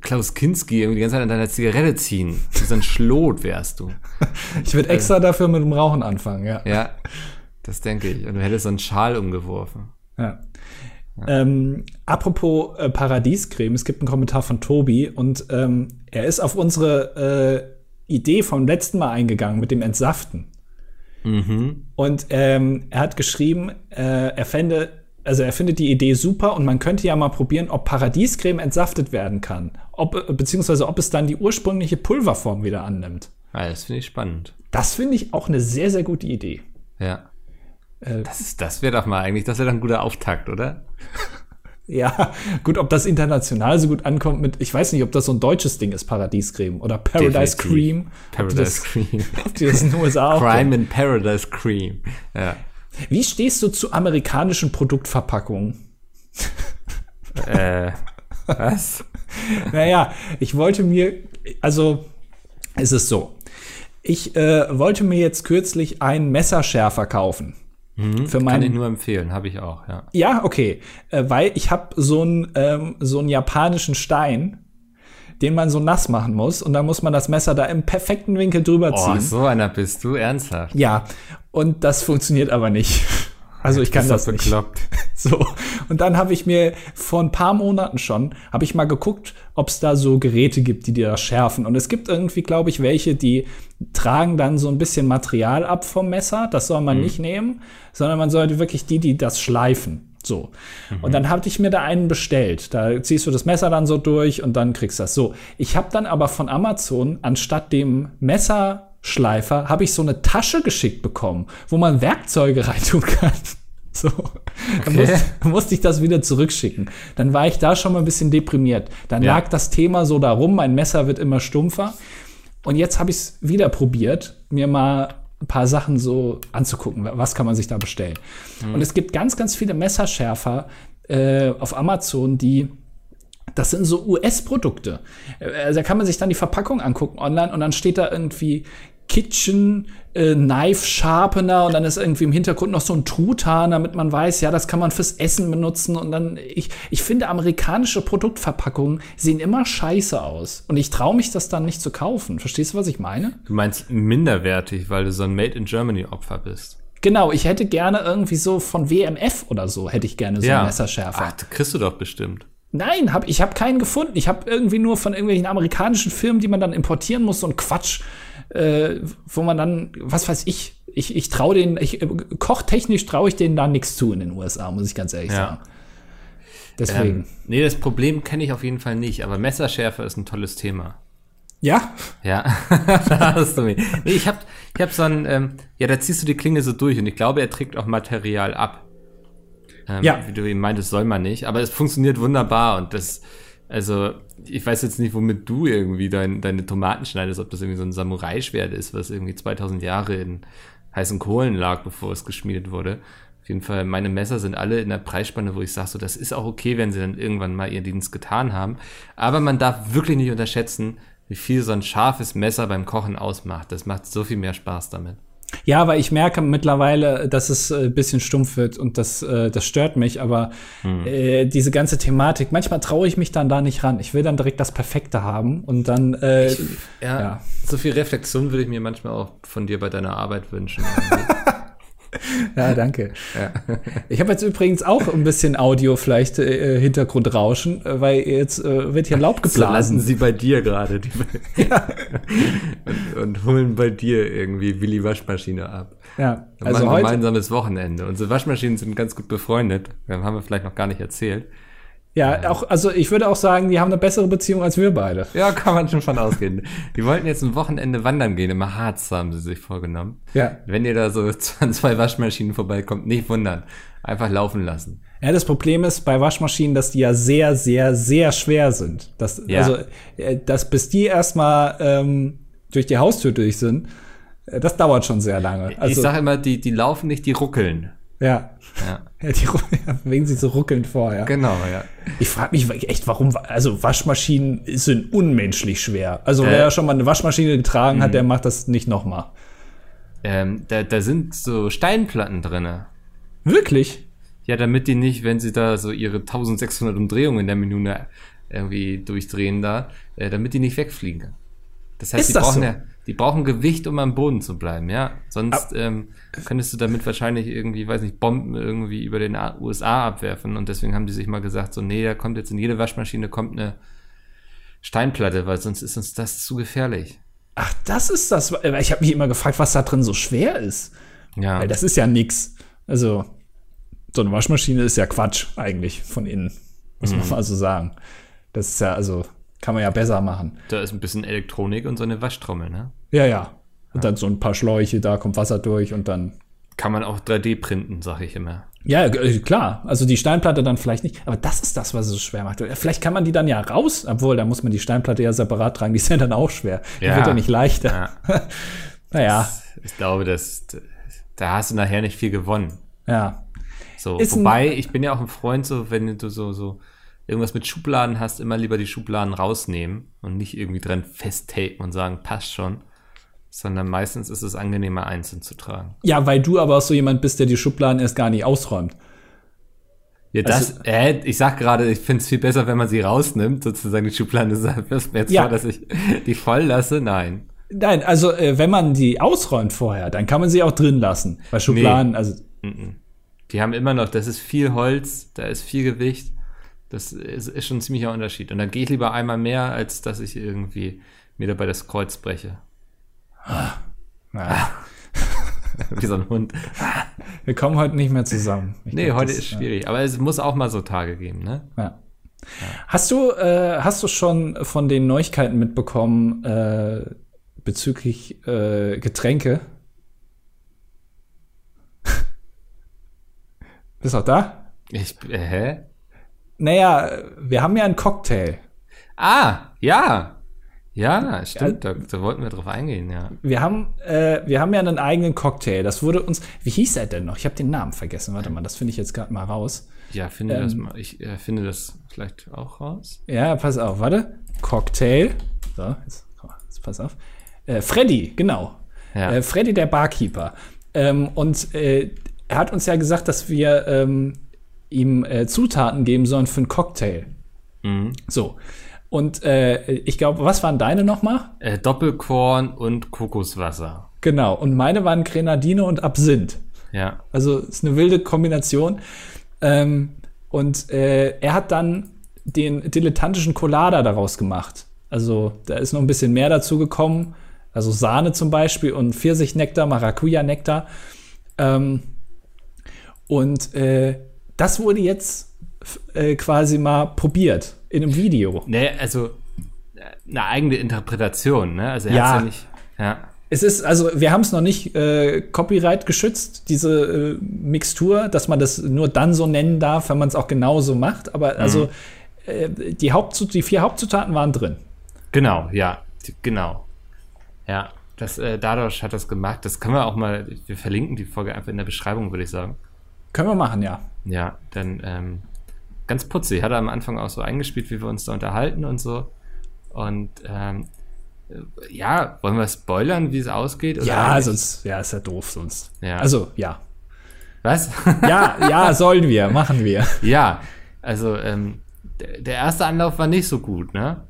Klaus Kinski irgendwie die ganze Zeit an deiner Zigarette ziehen. So ein Schlot wärst du. ich würde extra dafür mit dem Rauchen anfangen, ja. Ja, das denke ich. Und du hättest so einen Schal umgeworfen. ja. Ähm, apropos äh, Paradiescreme, es gibt einen Kommentar von Tobi und ähm, er ist auf unsere äh, Idee vom letzten Mal eingegangen mit dem Entsaften. Mhm. Und ähm, er hat geschrieben, äh, er fände, also er findet die Idee super und man könnte ja mal probieren, ob Paradiescreme entsaftet werden kann. Ob, beziehungsweise ob es dann die ursprüngliche Pulverform wieder annimmt. Ja, das finde ich spannend. Das finde ich auch eine sehr, sehr gute Idee. Ja. Äh, Das, das wäre doch mal eigentlich, das wäre doch ein guter Auftakt, oder? Ja, gut, ob das international so gut ankommt mit, ich weiß nicht, ob das so ein deutsches Ding ist, Paradiescreme oder Paradise Definitiv. Cream. Paradise ob die Cream. das, ob die das in den USA auch Crime in Paradise Cream. Ja. Wie stehst du zu amerikanischen Produktverpackungen? äh, was? Naja, ich wollte mir, also es ist so, ich äh, wollte mir jetzt kürzlich einen Messerschärfer kaufen. Für Kann ich meinen, nur empfehlen, habe ich auch, ja. ja, okay, äh, weil ich habe so einen ähm, so einen japanischen Stein, den man so nass machen muss und dann muss man das Messer da im perfekten Winkel drüber Oh, ziehen. so einer bist du, ernsthaft. Ja, und das funktioniert aber nicht. Also ich kann das doch nicht. bekloppt. So, und dann habe ich mir vor ein paar Monaten schon, habe ich mal geguckt, ob es da so Geräte gibt, die dir das schärfen. Und es gibt irgendwie, glaube ich, welche, die tragen dann so ein bisschen Material ab vom Messer. Das soll man nicht nehmen, sondern man sollte wirklich die, die das schleifen. So. Und dann hatte ich mir da einen bestellt. Da ziehst du das Messer dann so durch und dann kriegst du das. So. Ich habe dann aber von Amazon anstatt dem Messerschleifer habe ich so eine Tasche geschickt bekommen, wo man Werkzeuge reintun kann. So. Dann Okay. musste, musste ich das wieder zurückschicken. Dann war ich da schon mal ein bisschen deprimiert. Dann Ja. lag das Thema so darum, mein Messer wird immer stumpfer. Und jetzt habe ich es wieder probiert, mir mal ein paar Sachen so anzugucken. Was kann man sich da bestellen? Und es gibt ganz, ganz viele Messerschärfer äh, auf Amazon, die das sind so US-Produkte. Also da kann man sich dann die Verpackung angucken online und dann steht da irgendwie Kitchen äh, Knife Sharpener und dann ist irgendwie im Hintergrund noch so ein Truthahn, damit man weiß, ja, das kann man fürs Essen benutzen und dann ich ich finde amerikanische Produktverpackungen sehen immer scheiße aus und ich traue mich das dann nicht zu kaufen. Verstehst du, was ich meine? Du meinst minderwertig, weil du so ein Made in Germany Opfer bist. Genau, ich hätte gerne irgendwie so von WMF oder so, hätte ich gerne so Ja. einen Messerschärfer. Ach, kriegst du doch bestimmt. Nein, hab, ich habe keinen gefunden. Ich habe irgendwie nur von irgendwelchen amerikanischen Filmen, die man dann importieren muss, so ein Quatsch, äh, wo man dann, was weiß ich, ich, ich traue den, ich, äh, kochtechnisch traue ich denen da nichts zu in den USA, muss ich ganz ehrlich Ja. sagen. Deswegen. Ähm, nee, das Problem kenne ich auf jeden Fall nicht, aber Messerschärfe ist ein tolles Thema. ja, Ja, da hast du mich. Nee, ich hab, ich hab so ein, ähm, ja, da ziehst du die Klinge so durch und ich glaube, er trägt auch Material ab. Ähm, Ja. Wie du eben meintest, soll man nicht, aber es funktioniert wunderbar und das, also, ich weiß jetzt nicht, womit du irgendwie dein, deine Tomaten schneidest, ob das irgendwie so ein Samurai-Schwert ist, was irgendwie 2000 Jahre in heißen Kohlen lag, bevor es geschmiedet wurde. Auf jeden Fall, meine Messer sind alle in der Preisspanne, wo ich sage, so, das ist auch okay, wenn sie dann irgendwann mal ihren Dienst getan haben. Aber man darf wirklich nicht unterschätzen, wie viel so ein scharfes Messer beim Kochen ausmacht. Das macht so viel mehr Spaß damit. Ja, aber ich merke mittlerweile, dass es äh, ein bisschen stumpf wird und das, äh, das stört mich. Aber Hm. äh, diese ganze Thematik, manchmal traue ich mich dann da nicht ran. Ich will dann direkt das Perfekte haben und dann. Äh, Ja, Ja. so viel Reflexion würde ich mir manchmal auch von dir bei deiner Arbeit wünschen. ja, danke. Ich habe jetzt übrigens auch ein bisschen Audio, vielleicht äh, Hintergrundrauschen, äh, weil jetzt äh, wird hier Laub so lassen geblasen. sie bei dir gerade. die- und, und holen bei dir irgendwie Willi Waschmaschine ab. Ja, also heute. gemeinsames Wochenende. Unsere Waschmaschinen sind ganz gut befreundet. Das haben wir vielleicht noch gar nicht erzählt. Ja, auch, also ich würde auch sagen, die haben eine bessere Beziehung als wir beide. Ja, kann man schon von ausgehen. Die wollten jetzt ein Wochenende wandern gehen. Im Harz haben sie sich vorgenommen. Ja. Wenn ihr da so an zwei Waschmaschinen vorbeikommt, nicht wundern. Einfach laufen lassen. Ja, das Problem ist bei Waschmaschinen, dass die ja sehr, sehr, sehr schwer sind. Das, Ja. Also, äh, dass bis die erstmal ähm, durch die Haustür durch sind, äh, das dauert schon sehr lange. ich Also, sage immer, die, die laufen nicht, die ruckeln. Ja. Ja, Ja, die bewegen sich so ruckelnd vor, ja. genau, ja. Ich frage mich echt, warum, also Waschmaschinen sind unmenschlich schwer. Also Äh. wer ja schon mal eine Waschmaschine getragen hat, der macht das nicht nochmal. Ähm, da, da sind so Steinplatten drinne. Wirklich? Ja, damit die nicht, wenn sie da so ihre 1600 Umdrehungen in der Minute irgendwie durchdrehen da, äh, damit die nicht wegfliegen. Das heißt, Ist die das brauchen so? ja, die brauchen Gewicht, um am Boden zu bleiben, ja. Sonst ähm, könntest du damit wahrscheinlich irgendwie, weiß nicht, Bomben irgendwie über den A- USA abwerfen. Und deswegen haben die sich mal gesagt, so, nee, da kommt jetzt in jede Waschmaschine kommt eine Steinplatte, weil sonst ist uns das zu gefährlich. Ach, das ist das. Ich habe mich immer gefragt, was da drin so schwer ist. Ja. Weil das ist ja nix. Also, so eine Waschmaschine ist ja Quatsch eigentlich von innen. Muss Mhm. man mal so sagen. Das ist ja, also, kann man ja besser machen. Da ist ein bisschen Elektronik und so eine Waschtrommel, ne? Ja, ja. Und dann so ein paar Schläuche, da kommt Wasser durch und dann. Kann man auch 3D printen, sag ich immer. Ja, äh, klar. Also die Steinplatte dann vielleicht nicht. Aber das ist das, was es so schwer macht. Vielleicht kann man die dann ja raus, obwohl da muss man die Steinplatte ja separat tragen. Die ist ja dann auch schwer. Die Ja. wird ja nicht leichter. Ja. Naja, Ich glaube, dass da hast du nachher nicht viel gewonnen. ja. So, Ist wobei ich bin ja auch ein Freund, so wenn du so so irgendwas mit Schubladen hast, immer lieber die Schubladen rausnehmen und nicht irgendwie dran festtapen und sagen, passt schon, sondern meistens ist es angenehmer einzeln zu tragen. Ja, weil du aber auch so jemand bist, der die Schubladen erst gar nicht ausräumt. Ja, das, äh, ich sag gerade, ich finde es viel besser, wenn man sie rausnimmt, sozusagen die Schublade. Wirst mir jetzt Ja. vor, dass ich die voll lasse? Nein. Nein, also äh, wenn man die ausräumt vorher, dann kann man sie auch drin lassen. Bei Schubladen, Nee. also Die haben immer noch, das ist viel Holz, da ist viel Gewicht. Das ist, ist schon ein ziemlicher Unterschied. Und dann gehe ich lieber einmal mehr, als dass ich irgendwie mir dabei das Kreuz breche. na, Wie so ein Hund. wir kommen heute nicht mehr zusammen. Ich Nee, glaub, heute das, ist schwierig. Aber es muss auch mal so Tage geben, ne? Ja. Hast du, äh, hast du schon von den Neuigkeiten mitbekommen äh, bezüglich äh, Getränke? Bist du auch da? Ich, äh, hä? Naja, wir haben ja einen Cocktail. Ah, ja. Ja, stimmt. Da, da wollten wir drauf eingehen, ja. Wir haben, äh, wir haben ja einen eigenen Cocktail. Das wurde uns. Wie hieß er denn noch? Ich habe den Namen vergessen. Warte mal, das finde ich jetzt gerade mal raus. Ja, finde Ähm. das mal. Ich äh, finde das vielleicht auch raus. Ja, pass auf, warte. Cocktail. So, jetzt, komm jetzt pass auf. Äh, Freddy, genau. Ja. Äh, Freddy, der Barkeeper. Ähm, und äh, er hat uns ja gesagt, dass wir ähm, ihm äh, Zutaten geben sollen für einen Cocktail. Mhm. So. Und äh, ich glaube, was waren deine nochmal? Äh, Doppelkorn und Kokoswasser. Genau. Und meine waren Grenadine und Absinth. Ja. Also ist eine wilde Kombination. Ähm, und äh, er hat dann den dilettantischen Colada daraus gemacht. Also da ist noch ein bisschen mehr dazu gekommen. Also Sahne zum Beispiel und Pfirsichnektar, Maracuja-Nektar. Ähm, und äh, das wurde jetzt äh, quasi mal probiert in einem Video. Nee, also eine eigene Interpretation, ne? Also er Ja. ja nicht. Ja. Es ist, also wir haben es noch nicht äh, Copyright geschützt, diese äh, Mixtur, dass man das nur dann so nennen darf, wenn man es auch genauso macht. Aber also äh, die, Hauptzut die vier Hauptzutaten waren drin. Genau, ja, genau. Ja, das, äh, dadurch hat das gemacht. Das können wir auch mal, wir verlinken die Folge einfach in der Beschreibung, würde ich sagen. Können wir machen, ja. Ja, dann ähm, ganz putzig. Hat er am Anfang auch so eingespielt, wie wir uns da unterhalten und so. Und ähm, äh, ja, wollen wir spoilern, wie es ausgeht? Ja, eigentlich? sonst, ja, ist ja doof sonst. Ja. Also, ja. Was? Ja, ja, sollen wir, machen wir. ja, also ähm, der erste Anlauf war nicht so gut, ne?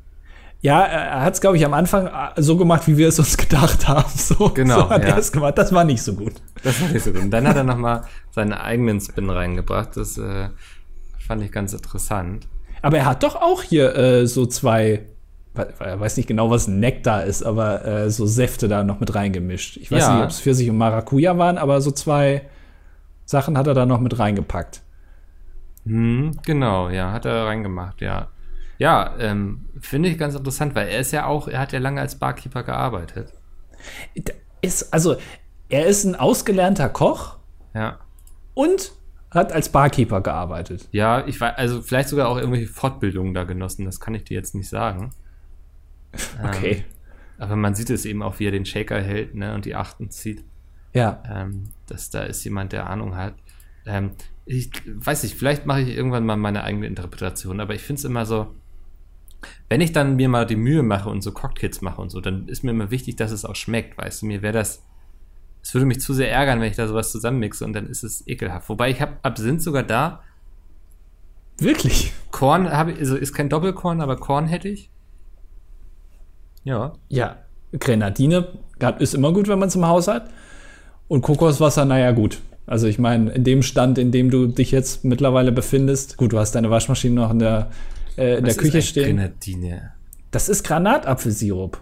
Ja, er hat es, glaube ich, am Anfang äh, so gemacht, wie wir es uns gedacht haben. So, Genau, so hat ja. er es gemacht. Das war nicht so gut. Das war nicht so gut. Und dann hat er nochmal seinen eigenen Spin reingebracht. Das äh, fand ich ganz interessant. Aber er hat doch auch hier äh, so zwei, we- er weiß nicht genau, was Nektar ist, aber äh, so Säfte da noch mit reingemischt. Ich weiß Ja. nicht, ob es Pfirsich und Maracuja waren, aber so zwei Sachen hat er da noch mit reingepackt. Hm, genau, ja, hat er reingemacht, ja. Ja, ähm, finde ich ganz interessant, weil er ist ja auch, er hat ja lange als Barkeeper gearbeitet. Ist, also, er ist ein ausgelernter Koch Ja. und hat als Barkeeper gearbeitet. Ja, ich weiß, also vielleicht sogar auch irgendwelche Fortbildungen da genossen, das kann ich dir jetzt nicht sagen. Okay. Ähm, aber man sieht es eben auch, wie er den Shaker hält, ne, und die Achten zieht. Ja. ähm, dass da ist jemand, der Ahnung hat. Ähm, ich weiß nicht, vielleicht mache ich irgendwann mal meine eigene Interpretation, aber ich finde es immer so, wenn ich dann mir mal die Mühe mache und so Cocktails mache und so, dann ist mir immer wichtig, dass es auch schmeckt, weißt du, mir wäre das, es würde mich zu sehr ärgern, wenn ich da sowas zusammenmixe und dann ist es ekelhaft. Wobei ich habe Absinth sogar da, Wirklich? Korn habe ich, also ist kein Doppelkorn, aber Korn hätte ich. Ja. Ja. Grenadine ist immer gut, wenn man es im Haus hat. Und Kokoswasser, naja, gut. Also ich meine, in dem Stand, in dem du dich jetzt mittlerweile befindest, gut, du hast deine Waschmaschine noch in der, äh, in der Was Küche ist stehen. Grenadine. Das ist Granatapfelsirup.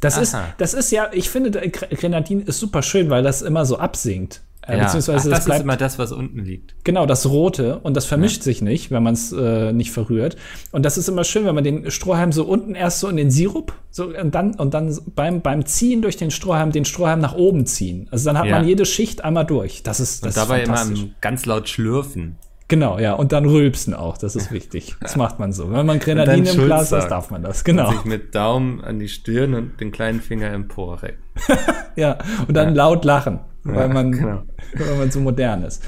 Das ist, Aha. das ist ja, ich finde, der Gre- Grenadin ist super schön, weil das immer so absinkt. Äh, Ja. Beziehungsweise Ach, das das ist bleibt immer das, was unten liegt. Genau, das Rote und das vermischt sich nicht, wenn man es äh, nicht verrührt. Und das ist immer schön, wenn man den Strohhalm so unten erst so in den Sirup so und dann und dann beim beim Ziehen durch den Strohhalm den Strohhalm nach oben ziehen. Also dann hat Ja. man jede Schicht einmal durch. Das ist das Und dabei ist immer ganz laut schlürfen. Genau, ja, und dann rülpsen auch, das ist wichtig. Das macht man so. Wenn man Grenadine dann im Glas hat, sagen. darf man das. Genau. Sich mit Daumen an die Stirn und den kleinen Finger emporrecken. Ja, und dann laut lachen, weil Ja, man genau. weil man so modern ist.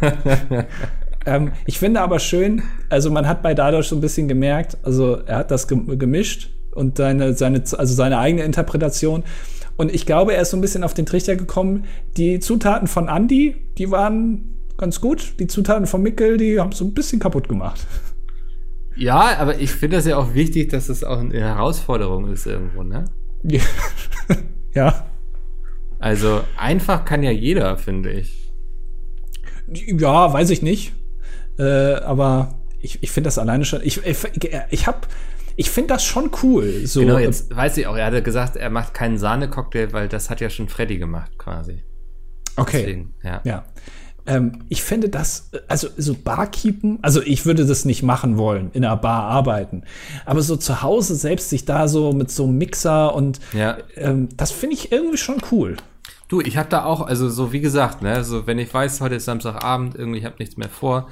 ähm, ich finde aber schön, also man hat bei Dadurch so ein bisschen gemerkt, also er hat das gem- gemischt und seine, seine, also seine eigene Interpretation. Und ich glaube, er ist so ein bisschen auf den Trichter gekommen. Die Zutaten von Andy, die waren ganz gut. Die Zutaten von Mickel, die haben so ein bisschen kaputt gemacht. Ja, aber ich finde das ja auch wichtig, dass es auch eine Herausforderung ist irgendwo, ne? ja. Also einfach kann ja jeder, finde ich. Ja, weiß ich nicht. Äh, aber ich, ich finde das alleine schon. Ich, ich, ich habe. Ich finde das schon cool. So, Genau, jetzt weiß ich auch, er hatte gesagt, er macht keinen Sahnecocktail, weil das hat ja schon Freddy gemacht, quasi. okay. Deswegen, ja. Ja. Ähm, ich finde das, also so Barkeepen, also ich würde das nicht machen wollen, in einer Bar arbeiten. Aber so zu Hause selbst sich da so mit so einem Mixer und Ja. ähm, das finde ich irgendwie schon cool. Du, ich habe da auch, also so wie gesagt, ne, so wenn ich weiß, heute ist Samstagabend, irgendwie ich habe nichts mehr vor,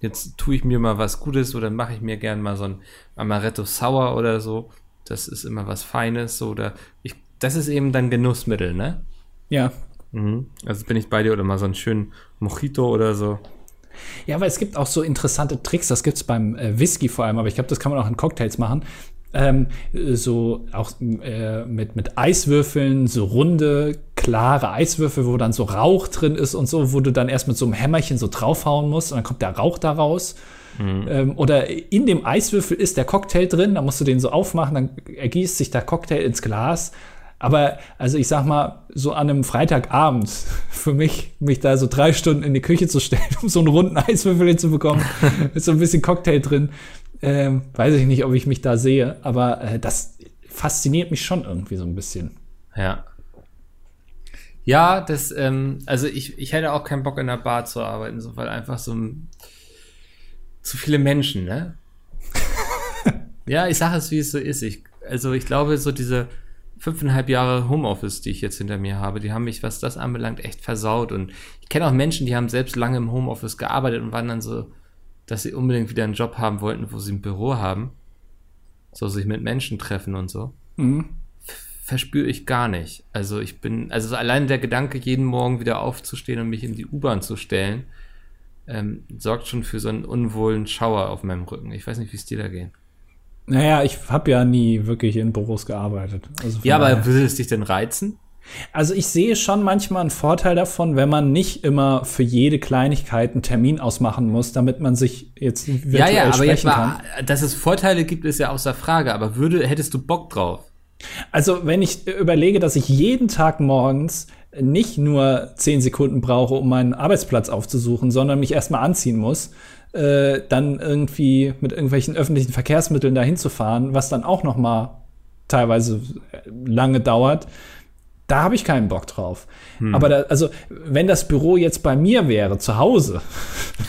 jetzt tue ich mir mal was Gutes oder mache ich mir gern mal so ein Amaretto Sour oder so. Das ist immer was Feines, so oder ich, das ist eben dann Genussmittel, ne? Ja. Mhm. Also bin ich bei dir oder mal so einen schönen Mojito oder so. Ja, weil es gibt auch so interessante Tricks, das gibt's beim äh, Whisky vor allem, aber ich glaube, das kann man auch in Cocktails machen. Ähm, äh, so auch äh, mit, mit Eiswürfeln, so runde, klare Eiswürfel, wo dann so Rauch drin ist und so, wo du dann erst mit so einem Hämmerchen so draufhauen musst und dann kommt der Rauch da raus. Ähm, oder in dem Eiswürfel ist der Cocktail drin, dann musst du den so aufmachen, dann ergießt sich der Cocktail ins Glas. Aber also ich sag mal, so an einem Freitagabend für mich, mich da so drei Stunden in die Küche zu stellen, um so einen runden Eiswürfel zu bekommen, mit so ein bisschen Cocktail drin, ähm, weiß ich nicht, ob ich mich da sehe. Aber äh, das fasziniert mich schon irgendwie so ein bisschen. Ja. Ja, das, ähm, also ich, ich hätte auch keinen Bock in der Bar zu arbeiten, so, weil einfach so ein, zu viele Menschen, ne? ja, ich sage es, wie es so ist. Ich, also ich glaube, so diese fünfeinhalb Jahre Homeoffice, die ich jetzt hinter mir habe, die haben mich, was das anbelangt, echt versaut. Und ich kenne auch Menschen, die haben selbst lange im Homeoffice gearbeitet und waren dann so, dass sie unbedingt wieder einen Job haben wollten, wo sie ein Büro haben. So sich mit Menschen treffen und so. Mhm. Verspüre ich gar nicht. Also ich bin, also allein der Gedanke, jeden Morgen wieder aufzustehen und mich in die U-Bahn zu stellen, ähm, sorgt schon für so einen unwohlen Schauer auf meinem Rücken. Ich weiß nicht, wie es dir da geht. Naja, ich habe ja nie wirklich in Büros gearbeitet. Also ja, aber würde es dich denn reizen? Also ich sehe schon manchmal einen Vorteil davon, wenn man nicht immer für jede Kleinigkeit einen Termin ausmachen muss, damit man sich jetzt virtuell ja, ja, aber jetzt mal, dass es Vorteile gibt, ist ja außer Frage. Aber würde, hättest du Bock drauf? Also wenn ich überlege, dass ich jeden Tag morgens nicht nur zehn Sekunden brauche, um meinen Arbeitsplatz aufzusuchen, sondern mich erstmal anziehen muss, äh, dann irgendwie mit irgendwelchen öffentlichen Verkehrsmitteln dahin zu fahren, was dann auch noch mal teilweise lange dauert, da habe ich keinen Bock drauf. Hm. Aber da, also, wenn das Büro jetzt bei mir wäre, zu Hause,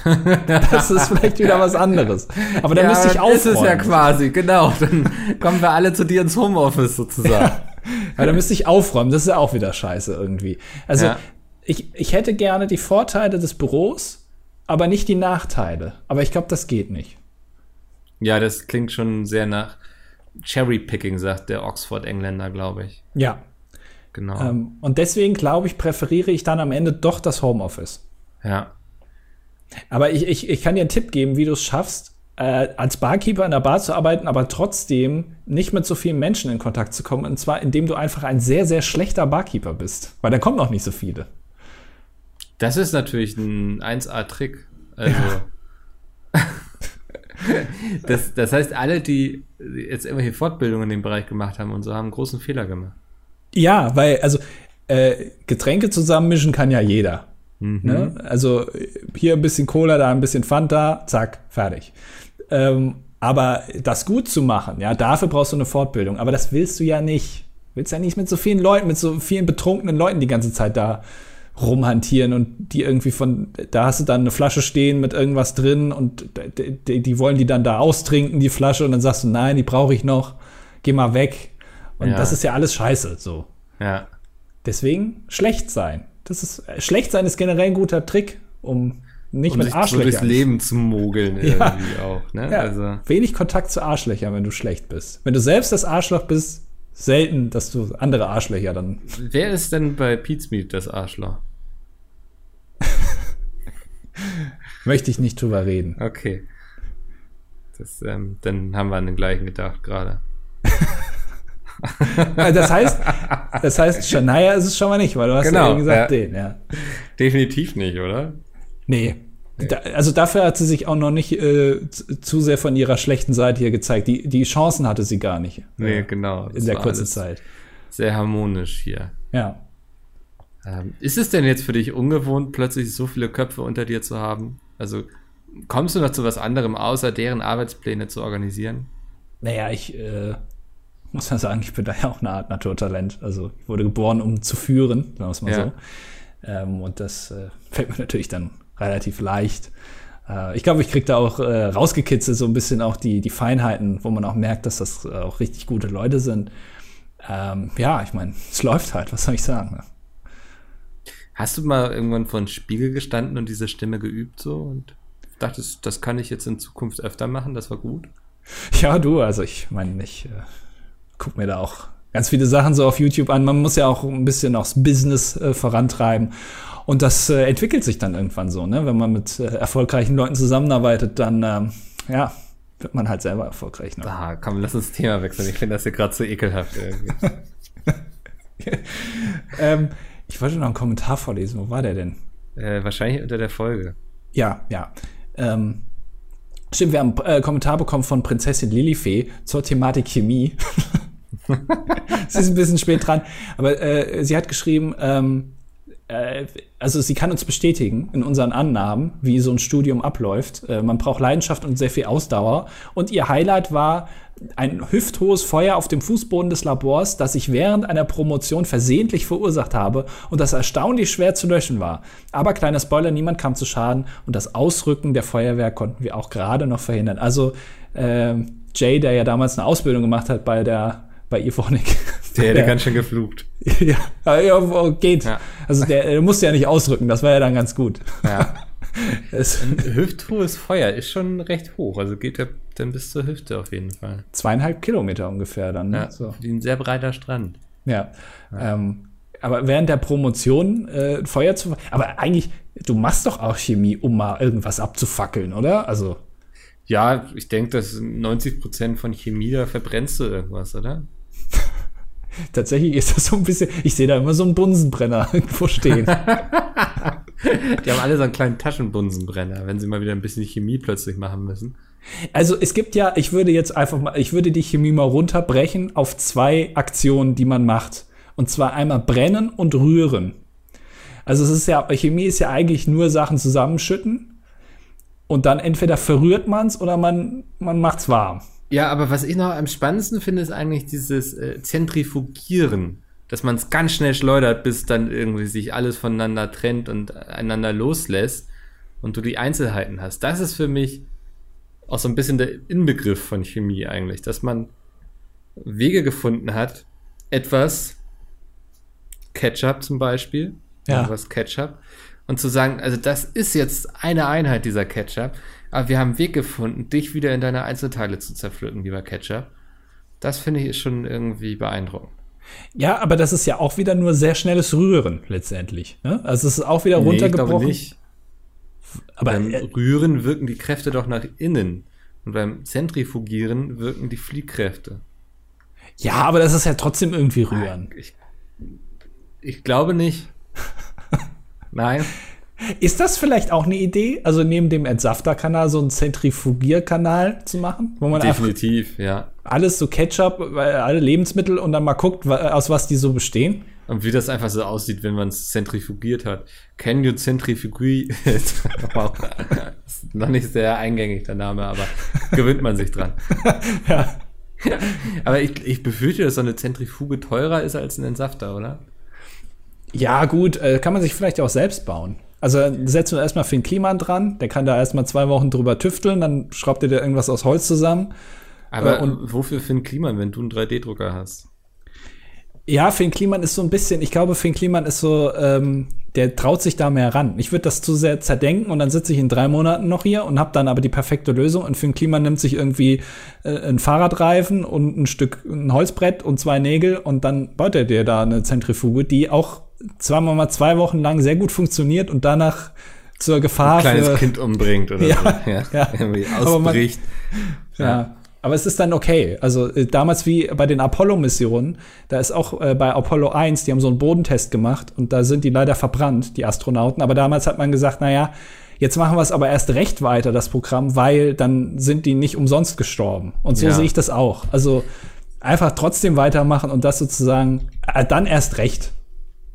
das ist vielleicht wieder was anderes. Aber dann ja, müsste ich aufräumen. Das ist ja quasi, genau. Dann kommen wir alle zu dir ins Homeoffice sozusagen. Aber dann müsste ich aufräumen. Das ist ja auch wieder scheiße irgendwie. Also, ja. ich, ich hätte gerne die Vorteile des Büros, aber nicht die Nachteile. Aber ich glaube, das geht nicht. Ja, das klingt schon sehr nach Cherry-Picking, sagt der Oxford-Engländer, glaube ich. Ja, Genau. Ähm, und deswegen glaube ich, präferiere ich dann am Ende doch das Homeoffice. Ja. Aber ich, ich, ich kann dir einen Tipp geben, wie du es schaffst, äh, als Barkeeper in der Bar zu arbeiten, aber trotzdem nicht mit so vielen Menschen in Kontakt zu kommen. Und zwar, indem du einfach ein sehr, sehr schlechter Barkeeper bist. Weil da kommen noch nicht so viele. Das ist natürlich ein 1A-Trick. Also. Ja. das, das heißt, alle, die jetzt irgendwelche Fortbildungen in dem Bereich gemacht haben und so, haben einen großen Fehler gemacht. Ja, weil, also äh, Getränke zusammenmischen kann ja jeder. Mhm. Ne? Also hier ein bisschen Cola, da ein bisschen Fanta, zack, fertig. Ähm, aber das gut zu machen, ja, dafür brauchst du eine Fortbildung. Aber das willst du ja nicht. Willst ja nicht mit so vielen Leuten, mit so vielen betrunkenen Leuten die ganze Zeit da rumhantieren und die irgendwie von, da hast du dann eine Flasche stehen mit irgendwas drin und die, die wollen die dann da austrinken, die Flasche, und dann sagst du, nein, die brauche ich noch, geh mal weg. Und ja. das ist ja alles scheiße, so. Ja. Deswegen schlecht sein. Das ist, äh, schlecht sein ist generell ein guter Trick, um nicht um mit Arschlöchern. So durchs Leben zu mogeln ja. irgendwie auch, ne? Ja. Also. Wenig Kontakt zu Arschlöchern, wenn du schlecht bist. Wenn du selbst das Arschloch bist, selten, dass du andere Arschlöcher dann. Wer ist denn bei Meat das Arschloch? Möchte ich nicht drüber reden. Okay. Das, ähm, dann haben wir an den gleichen gedacht gerade. Äh, das heißt, das heißt, Shania ist es schon mal nicht, weil du hast genau, ja gesagt, ja. den, ja. Definitiv nicht, oder? Nee. Da, also dafür hat sie sich auch noch nicht äh, zu sehr von ihrer schlechten Seite hier gezeigt. Die, die Chancen hatte sie gar nicht. Nee, äh, genau. In der kurzen Zeit. Sehr harmonisch hier. Ja. Ähm, ist es denn jetzt für dich ungewohnt, plötzlich so viele Köpfe unter dir zu haben? Also kommst du noch zu was anderem, außer deren Arbeitspläne zu organisieren? Naja, ich äh, muss man sagen, ich bin da ja auch eine Art Naturtalent. Also ich wurde geboren, um zu führen, sagen wir es mal ja. so. Ähm, und das äh, fällt mir natürlich dann relativ leicht. Äh, ich glaube, ich kriege da auch äh, rausgekitzelt so ein bisschen auch die, die Feinheiten, wo man auch merkt, dass das äh, auch richtig gute Leute sind. Ähm, ja, ich meine, es läuft halt, was soll ich sagen. Ne? Hast du mal irgendwann vor einem Spiegel gestanden und diese Stimme geübt so und dachtest, das kann ich jetzt in Zukunft öfter machen, das war gut? Ja, du, also ich meine, ich äh, gucke mir da auch ganz viele Sachen so auf YouTube an. Man muss ja auch ein bisschen aufs Business äh, vorantreiben. Und das äh, entwickelt sich dann irgendwann so, ne? Wenn man mit äh, erfolgreichen Leuten zusammenarbeitet, dann ähm, ja, wird man halt selber erfolgreich. Ne? Ah, komm, lass uns das Thema wechseln. Ich finde das hier gerade so ekelhaft. ähm, ich wollte noch einen Kommentar vorlesen. Wo war der denn? Äh, wahrscheinlich unter der Folge. Ja, ja. Ähm, stimmt, wir haben einen äh, Kommentar bekommen von Prinzessin Lilifee zur Thematik Chemie. sie ist ein bisschen spät dran. Aber äh, sie hat geschrieben, ähm, äh, also sie kann uns bestätigen in unseren Annahmen, wie so ein Studium abläuft. Äh, man braucht Leidenschaft und sehr viel Ausdauer. Und ihr Highlight war ein hüfthohes Feuer auf dem Fußboden des Labors, das ich während einer Promotion versehentlich verursacht habe und das erstaunlich schwer zu löschen war. Aber kleiner Spoiler, niemand kam zu Schaden und das Ausrücken der Feuerwehr konnten wir auch gerade noch verhindern. Also äh, Jay, der ja damals eine Ausbildung gemacht hat bei der bei Evonik. Der hätte ganz schön geflucht. ja, ja, geht. Ja. Also der, der musste ja nicht ausrücken, das war ja dann ganz gut. Ja. Ein hüfthohes Feuer ist schon recht hoch, also geht ja dann bis zur Hüfte auf jeden Fall. Zweieinhalb Kilometer ungefähr dann. Ne? Ja, so. Ein sehr breiter Strand. Ja. ja. Ähm, aber während der Promotion äh, Feuer zu. Aber eigentlich, du machst doch auch Chemie, um mal irgendwas abzufackeln, oder? Also. Ja, ich denke, dass 90 Prozent von Chemie, da verbrennst du irgendwas, oder? Tatsächlich ist das so ein bisschen, ich sehe da immer so einen Bunsenbrenner irgendwo stehen. Die haben alle so einen kleinen Taschenbunsenbrenner, wenn sie mal wieder ein bisschen Chemie plötzlich machen müssen. Also es gibt ja, ich würde jetzt einfach mal, ich würde die Chemie mal runterbrechen auf zwei Aktionen, die man macht. Und zwar einmal brennen und rühren. Also es ist ja, Chemie ist ja eigentlich nur Sachen zusammenschütten und dann entweder verrührt man es oder man, man macht es warm. Ja, aber was ich noch am spannendsten finde, ist eigentlich dieses äh, Zentrifugieren. Dass man es ganz schnell schleudert, bis dann irgendwie sich alles voneinander trennt und einander loslässt und du die Einzelheiten hast. Das ist für mich auch so ein bisschen der Inbegriff von Chemie eigentlich, dass man Wege gefunden hat, etwas Ketchup zum Beispiel, ja. etwas Ketchup, und zu sagen, also das ist jetzt eine Einheit dieser Ketchup, aber wir haben einen Weg gefunden, dich wieder in deine Einzelteile zu zerpflücken, lieber Ketchup. Das finde ich ist schon irgendwie beeindruckend. Ja, aber das ist ja auch wieder nur sehr schnelles Rühren letztendlich. Ne? Also es ist auch wieder nee, runtergebrochen. Ich nicht. Aber beim äh, Rühren wirken die Kräfte doch nach innen und beim Zentrifugieren wirken die Fliehkräfte. Ja, aber das ist ja trotzdem irgendwie Rühren. Ich, ich glaube nicht. Nein. Ist das vielleicht auch eine Idee, also neben dem Entsafterkanal so einen Zentrifugierkanal zu machen? Wo man Definitiv, ja. Alles so Ketchup, alle Lebensmittel und dann mal guckt, aus was die so bestehen? Und wie das einfach so aussieht, wenn man es zentrifugiert hat. Can you zentrifugiert? noch nicht sehr eingängig der Name, aber gewöhnt man sich dran. ja. Aber ich, ich befürchte, dass so eine Zentrifuge teurer ist als ein Entsafter, oder? Ja, gut, äh, kann man sich vielleicht auch selbst bauen. Also setzen wir erstmal Finn Kliman dran, der kann da erstmal zwei Wochen drüber tüfteln, dann schraubt er dir irgendwas aus Holz zusammen. Aber äh, und wofür Finn Kliman, wenn du einen 3D-Drucker hast? Ja, Finn Kliman ist so ein bisschen, ich glaube, Finn Kliman ist so, ähm, der traut sich da mehr ran. Ich würde das zu sehr zerdenken und dann sitze ich in drei Monaten noch hier und habe dann aber die perfekte Lösung. Und Finn Kliman nimmt sich irgendwie äh, einen Fahrradreifen und ein Stück ein Holzbrett und zwei Nägel und dann baut er dir da eine Zentrifuge, die auch zweimal mal zwei Wochen lang sehr gut funktioniert und danach zur Gefahr ein kleines für, Kind umbringt oder ja, so. Ja, ja. Irgendwie ausbricht. Man, ja. ja. Aber es ist dann okay. Also äh, damals wie bei den Apollo-Missionen, da ist auch äh, bei Apollo 1, die haben so einen Bodentest gemacht und da sind die leider verbrannt, die Astronauten. Aber damals hat man gesagt, naja, jetzt machen wir es aber erst recht weiter, das Programm, weil dann sind die nicht umsonst gestorben. Und so ja. sehe ich das auch. Also einfach trotzdem weitermachen und das sozusagen äh, dann erst recht.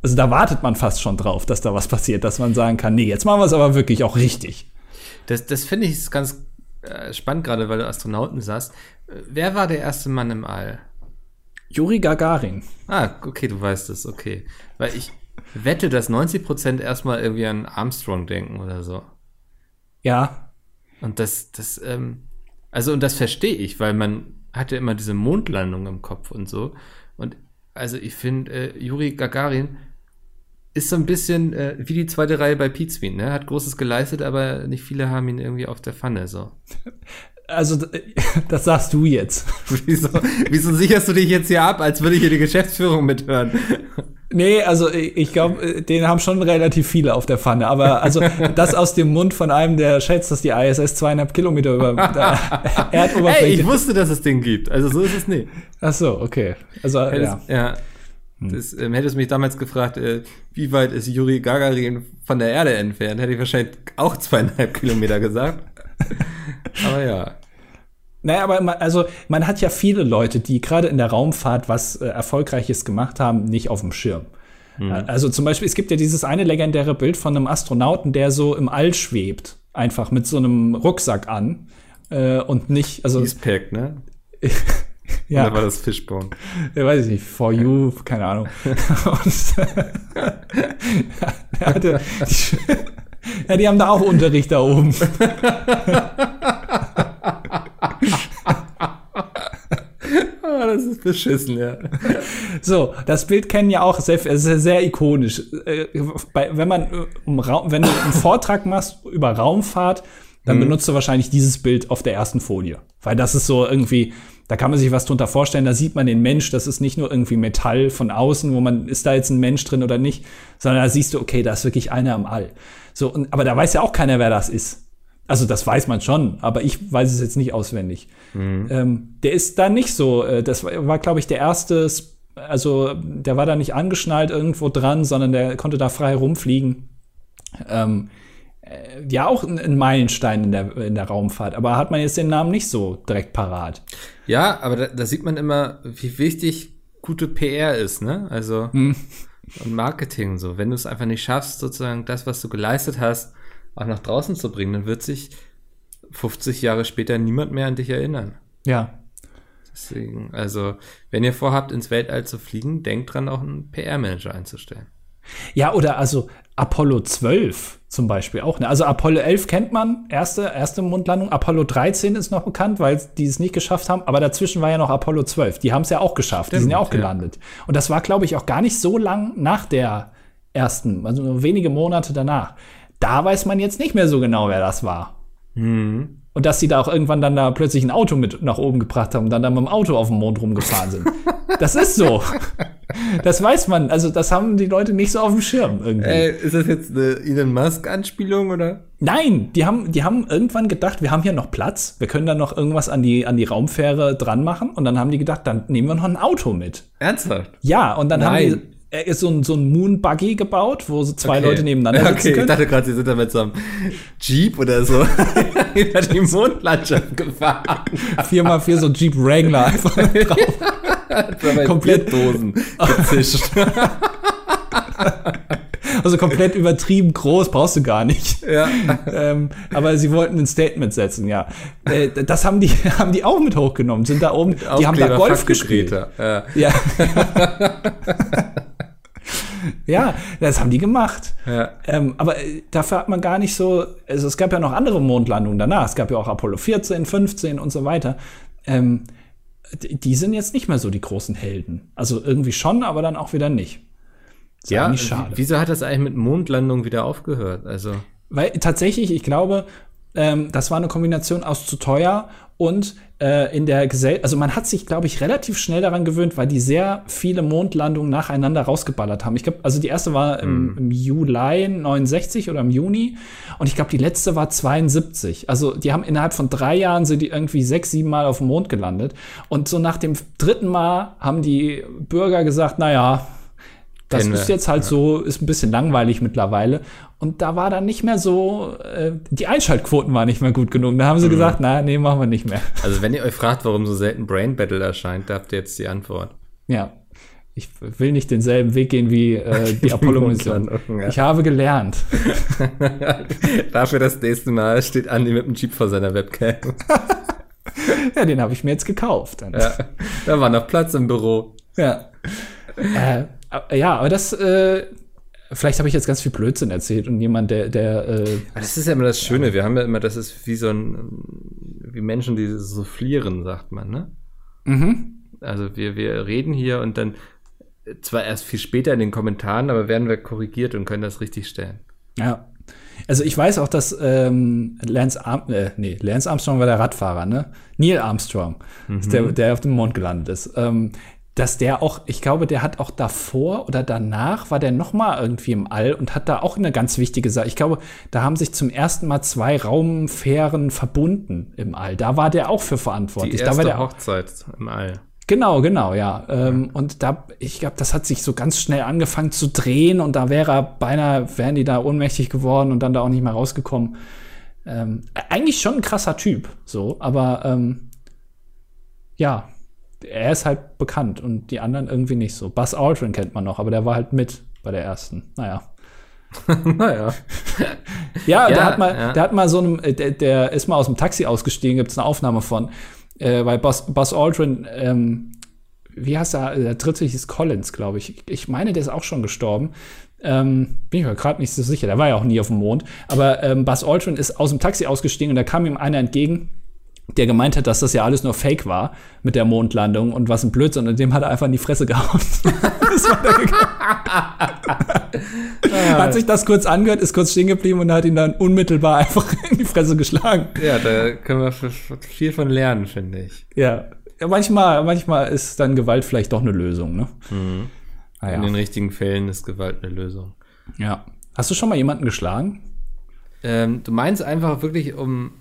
Also da wartet man fast schon drauf, dass da was passiert, dass man sagen kann, nee, jetzt machen wir es aber wirklich auch richtig. Das, das finde ich ganz äh, spannend, gerade weil du Astronauten sagst. Wer war der erste Mann im All? Juri Gagarin. Ah, okay, du weißt es, okay. Weil ich wette, dass 90% erstmal irgendwie an Armstrong denken oder so. Ja. Und das, das, ähm, also, und das verstehe ich, weil man hatte immer diese Mondlandung im Kopf und so. Und also ich finde, äh, Juri Gagarin ist so ein bisschen äh, wie die zweite Reihe bei Pizwin, ne? Hat Großes geleistet, aber nicht viele haben ihn irgendwie auf der Pfanne, so. Also, das sagst du jetzt. wieso, wieso sicherst du dich jetzt hier ab, als würde ich hier die Geschäftsführung mithören? Nee, also ich glaube, den haben schon relativ viele auf der Pfanne. Aber also das aus dem Mund von einem, der schätzt, dass die ISS zweieinhalb Kilometer über der Erdoberfläche. Ey, ich wusste, dass es den gibt. Also so ist es nicht. Ach so, okay. Also ja. ja. Hm. Das, ähm, hättest du mich damals gefragt, äh, wie weit ist Juri Gagarin von der Erde entfernt, hätte ich wahrscheinlich auch zweieinhalb Kilometer gesagt. Aber ja. Naja, aber man, also man hat ja viele Leute, die gerade in der Raumfahrt was äh, Erfolgreiches gemacht haben, nicht auf dem Schirm. Mhm. Also zum Beispiel, es gibt ja dieses eine legendäre Bild von einem Astronauten, der so im All schwebt, einfach mit so einem Rucksack an äh, und nicht, also. Eastpack, ne? ja. Oder war das Fishbone? Ja, weiß ich nicht. For you, keine Ahnung. und, er hatte, die, ja, die haben da auch Unterricht da oben. Ah, das ist beschissen, ja. So, das Bild kennen ja auch sehr, sehr, sehr ikonisch. Äh, wenn man äh, wenn du einen Vortrag machst über Raumfahrt, dann mhm. benutzt du wahrscheinlich dieses Bild auf der ersten Folie. Weil das ist so irgendwie, da kann man sich was drunter vorstellen, da sieht man den Mensch, das ist nicht nur irgendwie Metall von außen, wo man, ist da jetzt ein Mensch drin oder nicht, sondern da siehst du, okay, da ist wirklich einer im All. So, und, aber da weiß ja auch keiner, wer das ist. Also das weiß man schon, aber ich weiß es jetzt nicht auswendig. Mhm. Ähm, der ist da nicht so. Äh, das war, war glaube ich, der erste. Also der war da nicht angeschnallt irgendwo dran, sondern der konnte da frei rumfliegen. Ähm, äh, ja, auch ein, ein, Meilenstein in der, in der Raumfahrt. Aber hat man jetzt den Namen nicht so direkt parat. Ja, aber da, da sieht man immer, wie wichtig gute PR ist, ne? Also mhm. und Marketing so. Wenn du es einfach nicht schaffst, sozusagen das, was du geleistet hast, auch nach draußen zu bringen, dann wird sich 50 Jahre später niemand mehr an dich erinnern. Ja. Deswegen, also, wenn ihr vorhabt, ins Weltall zu fliegen, denkt dran, auch einen PR-Manager einzustellen. Ja, oder also Apollo 12 zum Beispiel auch. Ne? Also Apollo 11 kennt man, erste, erste Mondlandung. Apollo 13 ist noch bekannt, weil die es nicht geschafft haben. Aber dazwischen war ja noch Apollo 12. Die haben es ja auch geschafft. Stimmt, die sind ja auch gelandet. Ja. Und das war, glaube ich, auch gar nicht so lang nach der ersten, also nur wenige Monate danach da weiß man jetzt nicht mehr so genau, wer das war. Mhm. Und dass sie da auch irgendwann dann da plötzlich ein Auto mit nach oben gebracht haben und dann da mit dem Auto auf dem Mond rumgefahren sind. das ist so. Das weiß man. Also, das haben die Leute nicht so auf dem Schirm irgendwie. Ey, ist das jetzt eine Elon Musk-Anspielung oder? Nein, die haben, die haben irgendwann gedacht, wir haben hier noch Platz, wir können da noch irgendwas an die, an die Raumfähre dran machen. Und dann haben die gedacht, dann nehmen wir noch ein Auto mit. Ernsthaft? Ja, und dann Nein. haben die er ist so ein, so ein Moon-Buggy gebaut, wo so zwei okay. Leute nebeneinander sitzen okay, können. Ich dachte gerade, sie sind da mit so einem Jeep oder so über die Mondlandschaft gefahren. Viermal vier so Jeep Wrangler einfach drauf. komplett Dosen gezischt. Also komplett übertrieben groß, brauchst du gar nicht. Ja. Ähm, aber sie wollten ein Statement setzen, ja. Äh, das haben die, haben die auch mit hochgenommen, sind da oben, die haben da Golf gespielt. Ja. ja. ja, das haben die gemacht. Ja. Ähm, aber äh, dafür hat man gar nicht so, also es gab ja noch andere Mondlandungen danach. Es gab ja auch Apollo 14, 15 und so weiter. Ähm, die sind jetzt nicht mehr so die großen Helden. Also irgendwie schon, aber dann auch wieder nicht. Ist ja, schade. Wieso hat das eigentlich mit Mondlandung wieder aufgehört? Also weil tatsächlich, ich glaube, ähm, das war eine Kombination aus zu teuer und äh, in der Gesellschaft, also man hat sich, glaube ich, relativ schnell daran gewöhnt, weil die sehr viele Mondlandungen nacheinander rausgeballert haben. Ich glaube, also die erste war im, mm. im, Juli 69 oder im Juni und ich glaube, die letzte war 72. Also die haben innerhalb von drei Jahren sind die irgendwie sechs, sieben Mal auf dem Mond gelandet und so nach dem dritten Mal haben die Bürger gesagt, na ja, das Kennen ist jetzt halt ja. so, ist ein bisschen langweilig mittlerweile. Und da war dann nicht mehr so, äh, die Einschaltquoten waren nicht mehr gut genug. Da haben sie mhm. gesagt, na, nee, machen wir nicht mehr. Also wenn ihr euch fragt, warum so selten Brain Battle erscheint, da habt ihr jetzt die Antwort. Ja. Ich will nicht denselben Weg gehen wie äh, die Apollo-Mission. Ja. Ich habe gelernt. Dafür das nächste Mal steht Andi mit dem Jeep vor seiner Webcam. ja, den habe ich mir jetzt gekauft. Ja, da war noch Platz im Büro. Ja. Äh, äh, ja, aber das, äh, vielleicht habe ich jetzt ganz viel Blödsinn erzählt und jemand, der, der äh, Das ist ja immer das Schöne, wir haben ja immer, das ist wie so ein, wie Menschen, die soufflieren, sagt man, ne? Mhm. Also wir, wir reden hier und dann zwar erst viel später in den Kommentaren, aber werden wir korrigiert und können das richtig stellen. Ja. Also ich weiß auch, dass ähm, Lance, Arm äh, nee, Lance Armstrong war der Radfahrer, ne? Neil Armstrong, mhm. der, der auf dem Mond gelandet ist. Ähm, dass der auch, ich glaube, der hat auch davor oder danach war der noch mal irgendwie im All und hat da auch eine ganz wichtige Sache. Ich glaube, da haben sich zum ersten Mal zwei Raumfähren verbunden im All. Da war der auch für verantwortlich. Die erste da war der Hochzeit im All. Genau, genau, ja. Ähm, und da, ich glaube, das hat sich so ganz schnell angefangen zu drehen und da wäre er beinahe, wären die da ohnmächtig geworden und dann da auch nicht mehr rausgekommen. Ähm, eigentlich schon ein krasser Typ, so, aber ähm, ja, er ist halt bekannt und die anderen irgendwie nicht so. Buzz Aldrin kennt man noch, aber der war halt mit bei der ersten. Naja. naja. Ja, der Ja, hat mal, ja. der hat mal so einem, äh, der, der ist mal aus dem Taxi ausgestiegen, gibt es eine Aufnahme von, äh, weil Buzz, Buzz Aldrin, ähm, wie heißt er, der dritte hieß Collins, glaube ich. Ich meine, der ist auch schon gestorben. Ähm, bin ich mir gerade nicht so sicher, der war ja auch nie auf dem Mond. Aber ähm, Buzz Aldrin ist aus dem Taxi ausgestiegen und da kam ihm einer entgegen, der gemeint hat, dass das ja alles nur Fake war mit der Mondlandung und was ein Blödsinn. Und dem hat er einfach in die Fresse gehauen. hat sich das kurz angehört, ist kurz stehen geblieben und hat ihn dann unmittelbar einfach in die Fresse geschlagen. Ja, da können wir viel von lernen, finde ich. Ja. ja manchmal, manchmal ist dann Gewalt vielleicht doch eine Lösung, ne? Ah, In ja. den richtigen Fällen ist Gewalt eine Lösung. ja. Hast du schon mal jemanden geschlagen? Ähm, du meinst einfach wirklich, um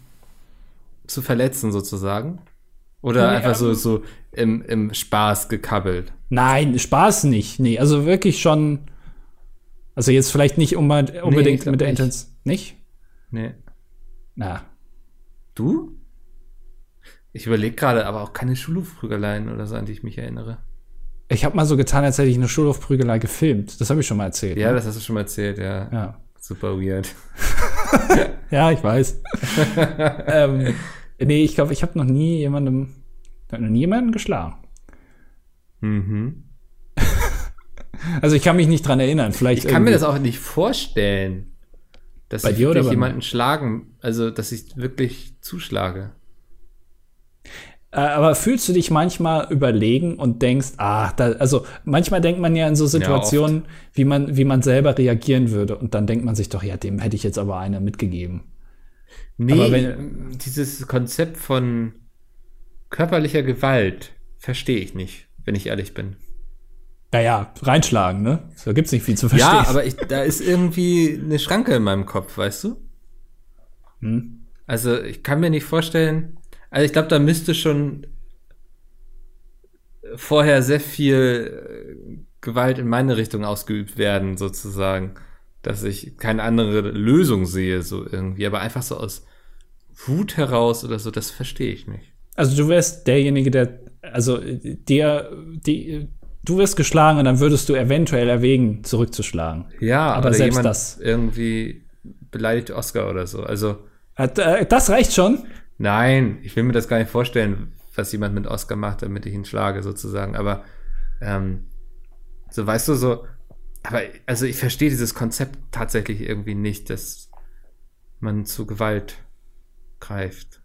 zu verletzen sozusagen? Oder Nee, einfach so, so im, im Spaß gekabbelt? Nein, Spaß nicht. Nee, also wirklich schon. Also jetzt vielleicht nicht unbedingt, glaub mit der. Intention. Nicht? Nee. Na. Du? Ich überlege gerade, aber auch keine Schulhofprügeleien oder so, an die ich mich erinnere. Ich habe mal so getan, als hätte ich eine Schulhofprügelei gefilmt. Das habe ich schon mal erzählt. Ja, ne? das hast du schon mal erzählt, ja. ja. Super weird. Ja, ich weiß. ähm, nee, ich glaube, ich habe noch nie jemandem, noch nie jemanden geschlagen. Mhm. Also ich kann mich nicht dran erinnern. Vielleicht Ich kann mir das auch nicht vorstellen, dass Bei ich dir jemanden schlagen, also dass ich wirklich zuschlage. Äh, aber fühlst du dich manchmal überlegen und denkst, ah, da, also manchmal denkt man ja in so Situationen, wie man, wie man selber reagieren würde. Und dann denkt man sich doch, ja, dem hätte ich jetzt aber eine mitgegeben. Nee, Aber wenn- dieses Konzept von körperlicher Gewalt verstehe ich nicht, wenn ich ehrlich bin. Naja, reinschlagen, ne? Da gibt's nicht viel zu verstehen. Ja, aber ich, da ist irgendwie eine Schranke in meinem Kopf, weißt du? Hm. Also ich kann mir nicht vorstellen, also ich glaube, da müsste schon vorher sehr viel äh, Gewalt in meine Richtung ausgeübt werden, sozusagen, dass ich keine andere Lösung sehe, so irgendwie, aber einfach so aus Wut heraus oder so, das verstehe ich nicht. Also du wärst derjenige, der, also der, die, du wirst geschlagen und dann würdest du eventuell erwägen, zurückzuschlagen. Ja, Aber selbst das. irgendwie beleidigt Oscar oder so. Also Äh, Das reicht schon. Nein, ich will mir das gar nicht vorstellen, was jemand mit Oscar macht, damit ich ihn schlage, sozusagen. Aber ähm, so weißt du so, aber also ich verstehe dieses Konzept tatsächlich irgendwie nicht, dass man zu Gewalt greift.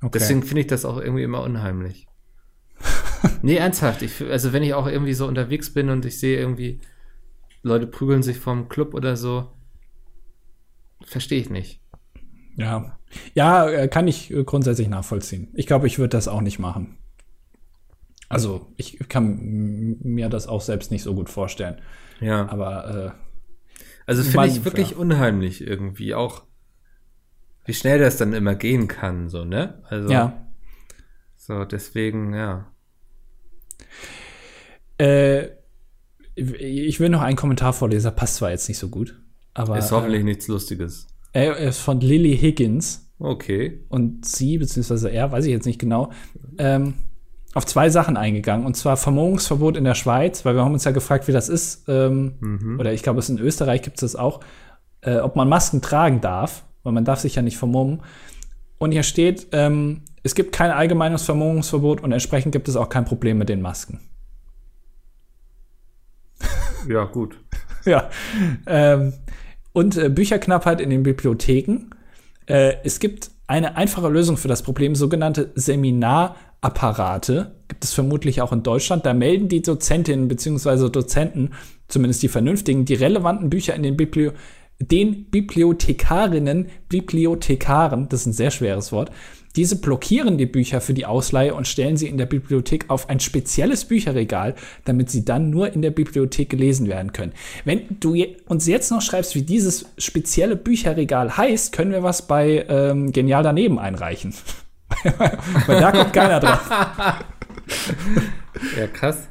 Okay. Deswegen finde ich das auch irgendwie immer unheimlich. nee, ernsthaft. Ich, also wenn ich auch irgendwie so unterwegs bin und ich sehe irgendwie, Leute prügeln sich vom Club oder so, verstehe ich nicht. Ja. Ja, äh, kann ich äh, grundsätzlich nachvollziehen. Ich glaube, ich würde das auch nicht machen. Also, ich kann mir das auch selbst nicht so gut vorstellen. Ja. Aber Also finde ich wirklich ja. unheimlich irgendwie auch, wie schnell das dann immer gehen kann, so, ne? Also, äh, ja. so, deswegen, ja. Äh, ich will noch einen Kommentar vorlesen, passt zwar jetzt nicht so gut, aber Ist hoffentlich nichts Lustiges. Er ist von Lily Higgins Okay. und sie, beziehungsweise er, weiß ich jetzt nicht genau, ähm, auf zwei Sachen eingegangen. Und zwar Vermummungsverbot in der Schweiz, weil wir haben uns ja gefragt, wie das ist. Ähm, Mhm. Oder ich glaube, es in Österreich gibt es das auch, äh, ob man Masken tragen darf, weil man darf sich ja nicht vermummen. Und hier steht, ähm, es gibt kein allgemeines Vermummungsverbot und entsprechend gibt es auch kein Problem mit den Masken. Ja, gut. Ja. Ähm, und äh, Bücherknappheit in den Bibliotheken. Äh, es gibt eine einfache Lösung für das Problem, sogenannte Seminarapparate. Gibt es vermutlich auch in Deutschland. Da melden die Dozentinnen bzw. Dozenten, zumindest die vernünftigen, die relevanten Bücher in den Biblio den Bibliothekarinnen, Bibliothekaren, das ist ein sehr schweres Wort, diese blockieren die Bücher für die Ausleihe und stellen sie in der Bibliothek auf ein spezielles Bücherregal, damit sie dann nur in der Bibliothek gelesen werden können. Wenn du uns jetzt noch schreibst, wie dieses spezielle Bücherregal heißt, können wir was bei ähm, Genial daneben einreichen. Weil da kommt keiner drauf. Ja, krass.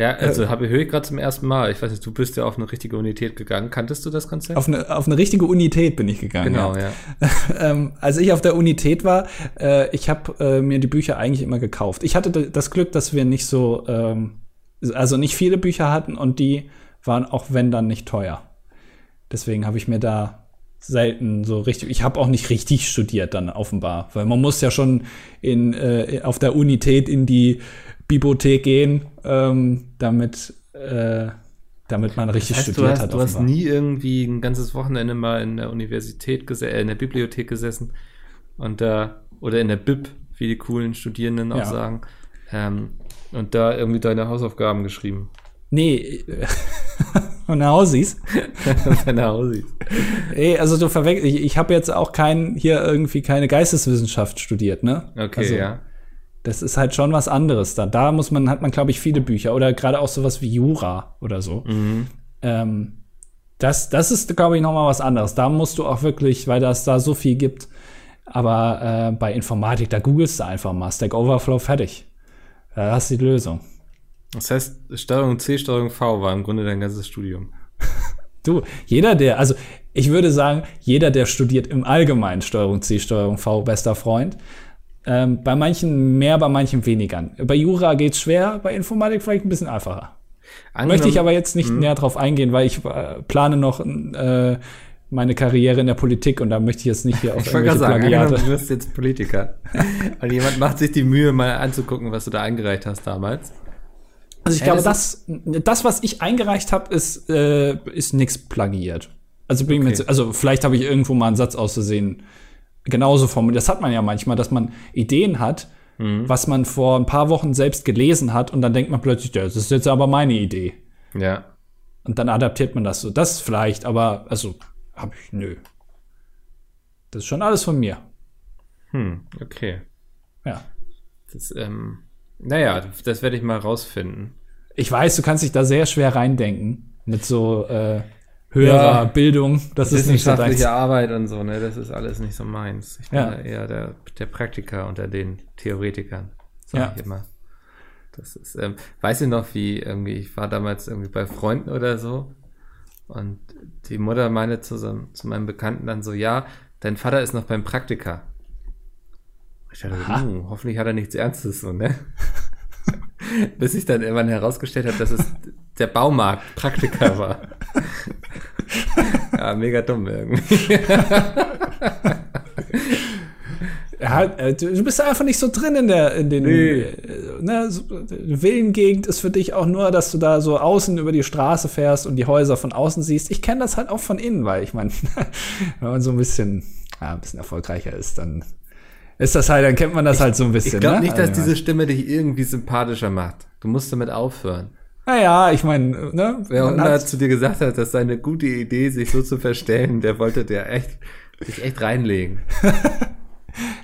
Ja, also habe höre ich gerade zum ersten Mal. Ich weiß nicht, du bist ja auf eine richtige Unität gegangen. Kanntest du das Konzept? Auf eine, auf eine richtige Unität bin ich gegangen. Genau, ja. ähm, als ich auf der Unität war, äh, ich habe äh, mir die Bücher eigentlich immer gekauft. Ich hatte das Glück, dass wir nicht so, ähm, also nicht viele Bücher hatten und die waren auch wenn dann nicht teuer. Deswegen habe ich mir da selten so richtig. Ich habe auch nicht richtig studiert dann offenbar, weil man muss ja schon in äh, auf der Unität in die Bibliothek gehen, ähm, damit äh, damit man richtig das heißt, studiert du hast, hat. Du hast nie irgendwie ein ganzes Wochenende mal in der Universität äh, in der Bibliothek gesessen und da oder in der Bib, wie die coolen Studierenden auch Ja. sagen, ähm, und da irgendwie deine Hausaufgaben geschrieben. Nee, von Hausis. deine Hausis. Ey, also du verwechselst, ich, ich habe jetzt auch kein, hier irgendwie keine Geisteswissenschaft studiert, ne? Okay, also, ja. Das ist halt schon was anderes da. Da muss man, hat man, glaube ich, viele Bücher oder gerade auch sowas wie Jura oder so. Mhm. Ähm, das, das ist, glaube ich, noch mal was anderes. Da musst du auch wirklich, weil das da so viel gibt. Aber äh, bei Informatik, da googelst du einfach mal Stack Overflow fertig. Da hast du die Lösung. Das heißt, Steuerung C, Steuerung V war im Grunde dein ganzes Studium. Du, jeder, der, also ich würde sagen, jeder, der studiert im Allgemeinen Steuerung C, Steuerung V, bester Freund. Ähm, bei manchen mehr, bei manchen weniger. Bei Jura geht's schwer, bei Informatik vielleicht ein bisschen einfacher. Möchte ich aber jetzt nicht näher drauf eingehen, weil ich äh, plane noch äh, meine Karriere in der Politik und da möchte ich jetzt nicht hier auf Ich irgendwelche sagen, Plagiate. angenommen, du wirst jetzt Politiker. Und jemand macht sich die Mühe, mal anzugucken, was du da eingereicht hast damals. Also ich Ja, glaube, das das, das, was ich eingereicht habe, ist, äh, ist nichts plagiiert. Also, bin mir Okay. jetzt, also vielleicht habe ich irgendwo mal einen Satz auszusehen genauso formuliert. Das hat man ja manchmal, dass man Ideen hat, Mhm. was man vor ein paar Wochen selbst gelesen hat und dann denkt man plötzlich, ja, das ist jetzt aber meine Idee. Ja. Und dann adaptiert man das so. Das vielleicht, aber also habe ich nö. Das ist schon alles von mir. Hm, okay. Ja. Das, ähm, naja, das werde ich mal rausfinden. Ich weiß, du kannst dich da sehr schwer reindenken mit so äh, höherer Ja. Bildung. Das ist nicht so deins. Arbeit und so, ne? Das ist alles nicht so meins. Ich bin Ja. eher der, der Praktiker unter den Theoretikern, sag Ja. ich immer. Das ist, ähm, weiß ich noch, wie irgendwie, ich war damals irgendwie bei Freunden oder so und die Mutter meinte zu, so, zu meinem Bekannten dann so, ja, dein Vater ist noch beim Praktiker. Ich dachte, uh, hoffentlich hat er nichts Ernstes so, ne? Bis ich dann irgendwann herausgestellt habe, dass es der Baumarkt Praktiker war. ja, mega dumm irgendwie. Ja, äh, du bist einfach nicht so drin in der, in den, Nee. äh, ne, so, Villengegend ist für dich auch nur, dass du da so außen über die Straße fährst und die Häuser von außen siehst. Ich kenne das halt auch von innen, weil ich meine, wenn man so ein bisschen, ja, ein bisschen erfolgreicher ist, dann ist das halt, dann kennt man das halt so ein bisschen. Ich glaube ne? nicht, dass Also, diese Stimme dich irgendwie sympathischer macht. Du musst damit aufhören. Naja, ich meine, ne? Wer hat- zu dir gesagt hat, dass seine gute Idee, sich so zu verstellen, der wollte dir echt, sich echt reinlegen.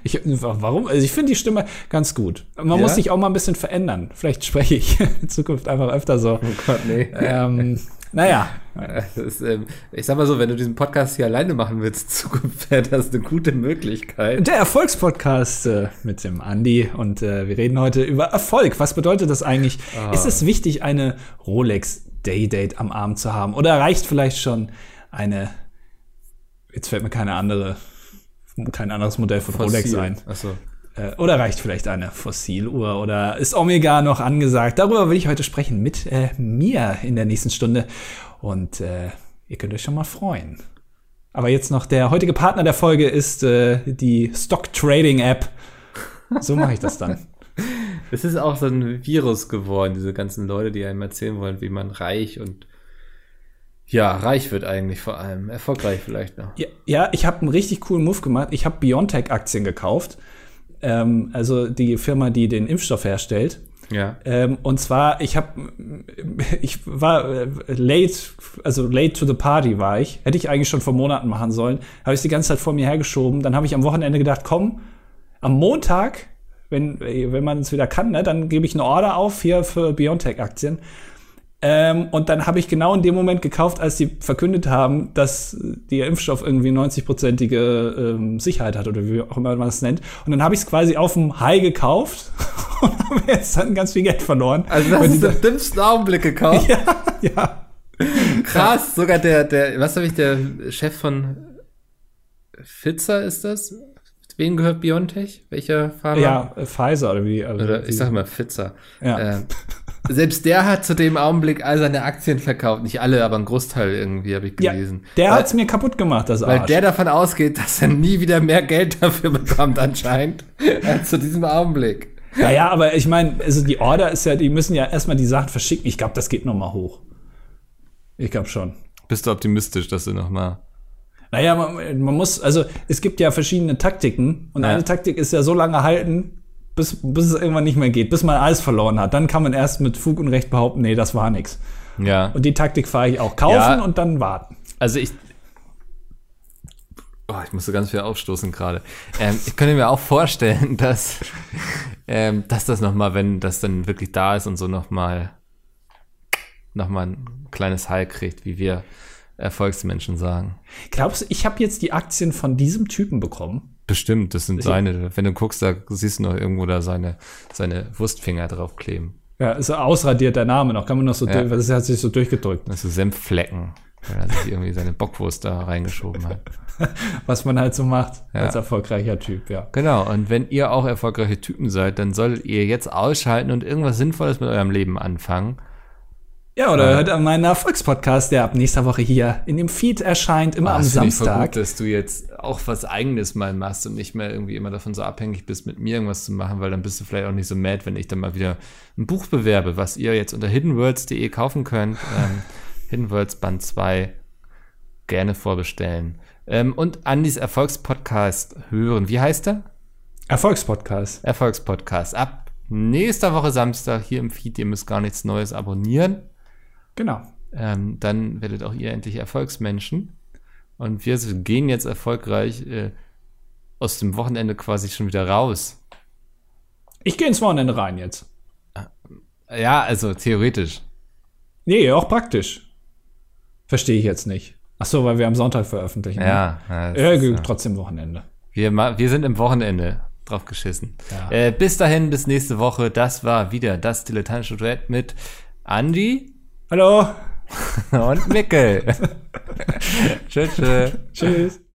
Ich, warum? Also ich finde die Stimme ganz gut. Man Ja? muss sich auch mal ein bisschen verändern. Vielleicht spreche ich in Zukunft einfach öfter so. Oh Gott, nee. ähm, naja, ist, ähm, ich sag mal so, wenn du diesen Podcast hier alleine machen willst, Zukunft wäre das eine gute Möglichkeit. Der Erfolgspodcast äh, mit dem Andi und äh, wir reden heute über Erfolg. Was bedeutet das eigentlich? Ah. Ist es wichtig, eine Rolex Daydate am Arm zu haben? Oder reicht vielleicht schon eine, jetzt fällt mir keine andere, kein anderes Modell von Rolex Fossil. ein. Achso. Äh, oder reicht vielleicht eine Fossiluhr oder ist Omega noch angesagt? Darüber will ich heute sprechen mit äh, mir in der nächsten Stunde. Und äh, ihr könnt euch schon mal freuen. Aber jetzt noch der heutige Partner der Folge ist äh, die Stock Trading App. So mache ich das dann. Es ist auch so ein Virus geworden, diese ganzen Leute, die einem erzählen wollen, wie man reich und ja, reich wird eigentlich vor allem. Erfolgreich vielleicht noch. Ja, ja ich habe einen richtig coolen Move gemacht. Ich habe Biontech-Aktien gekauft. Ähm, also die Firma, die den Impfstoff herstellt. Ja. Ähm, und zwar, ich habe, ich war äh, late, also late to the party war ich. Hätte ich eigentlich schon vor Monaten machen sollen. Habe ich die ganze Zeit vor mir hergeschoben. Dann habe ich am Wochenende gedacht, komm, am Montag, wenn, wenn man es wieder kann, ne, dann gebe ich eine Order auf hier für Biontech-Aktien. Ähm, und dann habe ich genau in dem Moment gekauft, als die verkündet haben, dass der Impfstoff irgendwie 90-prozentige ähm, Sicherheit hat oder wie auch immer man es nennt. Und dann habe ich es quasi auf dem High gekauft und habe jetzt dann ganz viel Geld verloren. Also das ist im dümmsten Augenblick gekauft. ja, ja. Krass, sogar der, der, was habe ich, der Chef von Pfizer ist das? Wem gehört Biontech? Welcher Pharma? Ja, Pfizer oder wie? Also Oder ich sag mal Pfizer. Ja. Ähm, selbst der hat zu dem Augenblick all seine Aktien verkauft. Nicht alle, aber ein Großteil irgendwie, habe ich ja, gelesen. der weil, hat's mir kaputt gemacht, das weil Arsch. der davon ausgeht, dass er nie wieder mehr Geld dafür bekommt, anscheinend, als zu diesem Augenblick. Ja, ja, aber ich meine, also die Order ist ja, die müssen ja erstmal die Sachen verschicken. Ich glaube, das geht noch mal hoch. Ich glaube schon. Bist du optimistisch, dass du noch mal Naja, man, man muss, also es gibt ja verschiedene Taktiken und Ja. eine Taktik ist ja so lange halten, bis, bis es irgendwann nicht mehr geht, bis man alles verloren hat. Dann kann man erst mit Fug und Recht behaupten, nee, das war nix. Ja. Und die Taktik fahre ich auch. Kaufen Ja. und dann warten. Also ich. Oh, ich musste ganz viel aufstoßen gerade. Ähm, ich könnte mir auch vorstellen, dass, ähm, dass das nochmal, wenn das dann wirklich da ist und so nochmal noch mal ein kleines High kriegt, wie wir Erfolgsmenschen sagen. Glaubst du, ich habe jetzt die Aktien von diesem Typen bekommen? Bestimmt, das sind seine. Wenn du guckst, da siehst du noch irgendwo da seine, seine Wurstfinger draufkleben. Ja, ist ausradiert der Name noch. Kann man noch so, Ja. das hat sich so durchgedrückt. Das sind Senfflecken, weil er sich irgendwie seine Bockwurst da reingeschoben hat. Was man halt so macht Ja. als erfolgreicher Typ, ja. Genau, und wenn ihr auch erfolgreiche Typen seid, dann solltet ihr jetzt ausschalten und irgendwas Sinnvolles mit eurem Leben anfangen. Ja, oder Ja. hört an meinen Erfolgspodcast, der ab nächster Woche hier in dem Feed erscheint, immer am Ah, das finde ich Samstag. Gut, dass du jetzt auch was Eigenes mal machst und nicht mehr irgendwie immer davon so abhängig bist, mit mir irgendwas zu machen, weil dann bist du vielleicht auch nicht so mad, wenn ich dann mal wieder ein Buch bewerbe, was ihr jetzt unter hiddenworlds.de kaufen könnt. ähm, Hidden Worlds Band 2 gerne vorbestellen. Ähm, und Andys Erfolgspodcast hören. Wie heißt er? Erfolgspodcast. Erfolgspodcast. Ab nächster Woche Samstag hier im Feed. Ihr müsst gar nichts Neues abonnieren. Genau. Ähm, dann werdet auch ihr endlich Erfolgsmenschen. Und wir gehen jetzt erfolgreich äh, aus dem Wochenende quasi schon wieder raus. Ich gehe ins Wochenende rein jetzt. Ja, also theoretisch. Nee, auch praktisch. Verstehe ich jetzt nicht. Ach so, weil wir am Sonntag veröffentlichen. ne? Ja, ja, das Ja, ist, äh, trotzdem Wochenende. wir, wir sind im Wochenende drauf geschissen. Ja. Äh, bis dahin, bis nächste Woche. Das war wieder das dilettantische Duett mit Andi Hallo. und Mickel. tschüss, tschüss. Tschüss.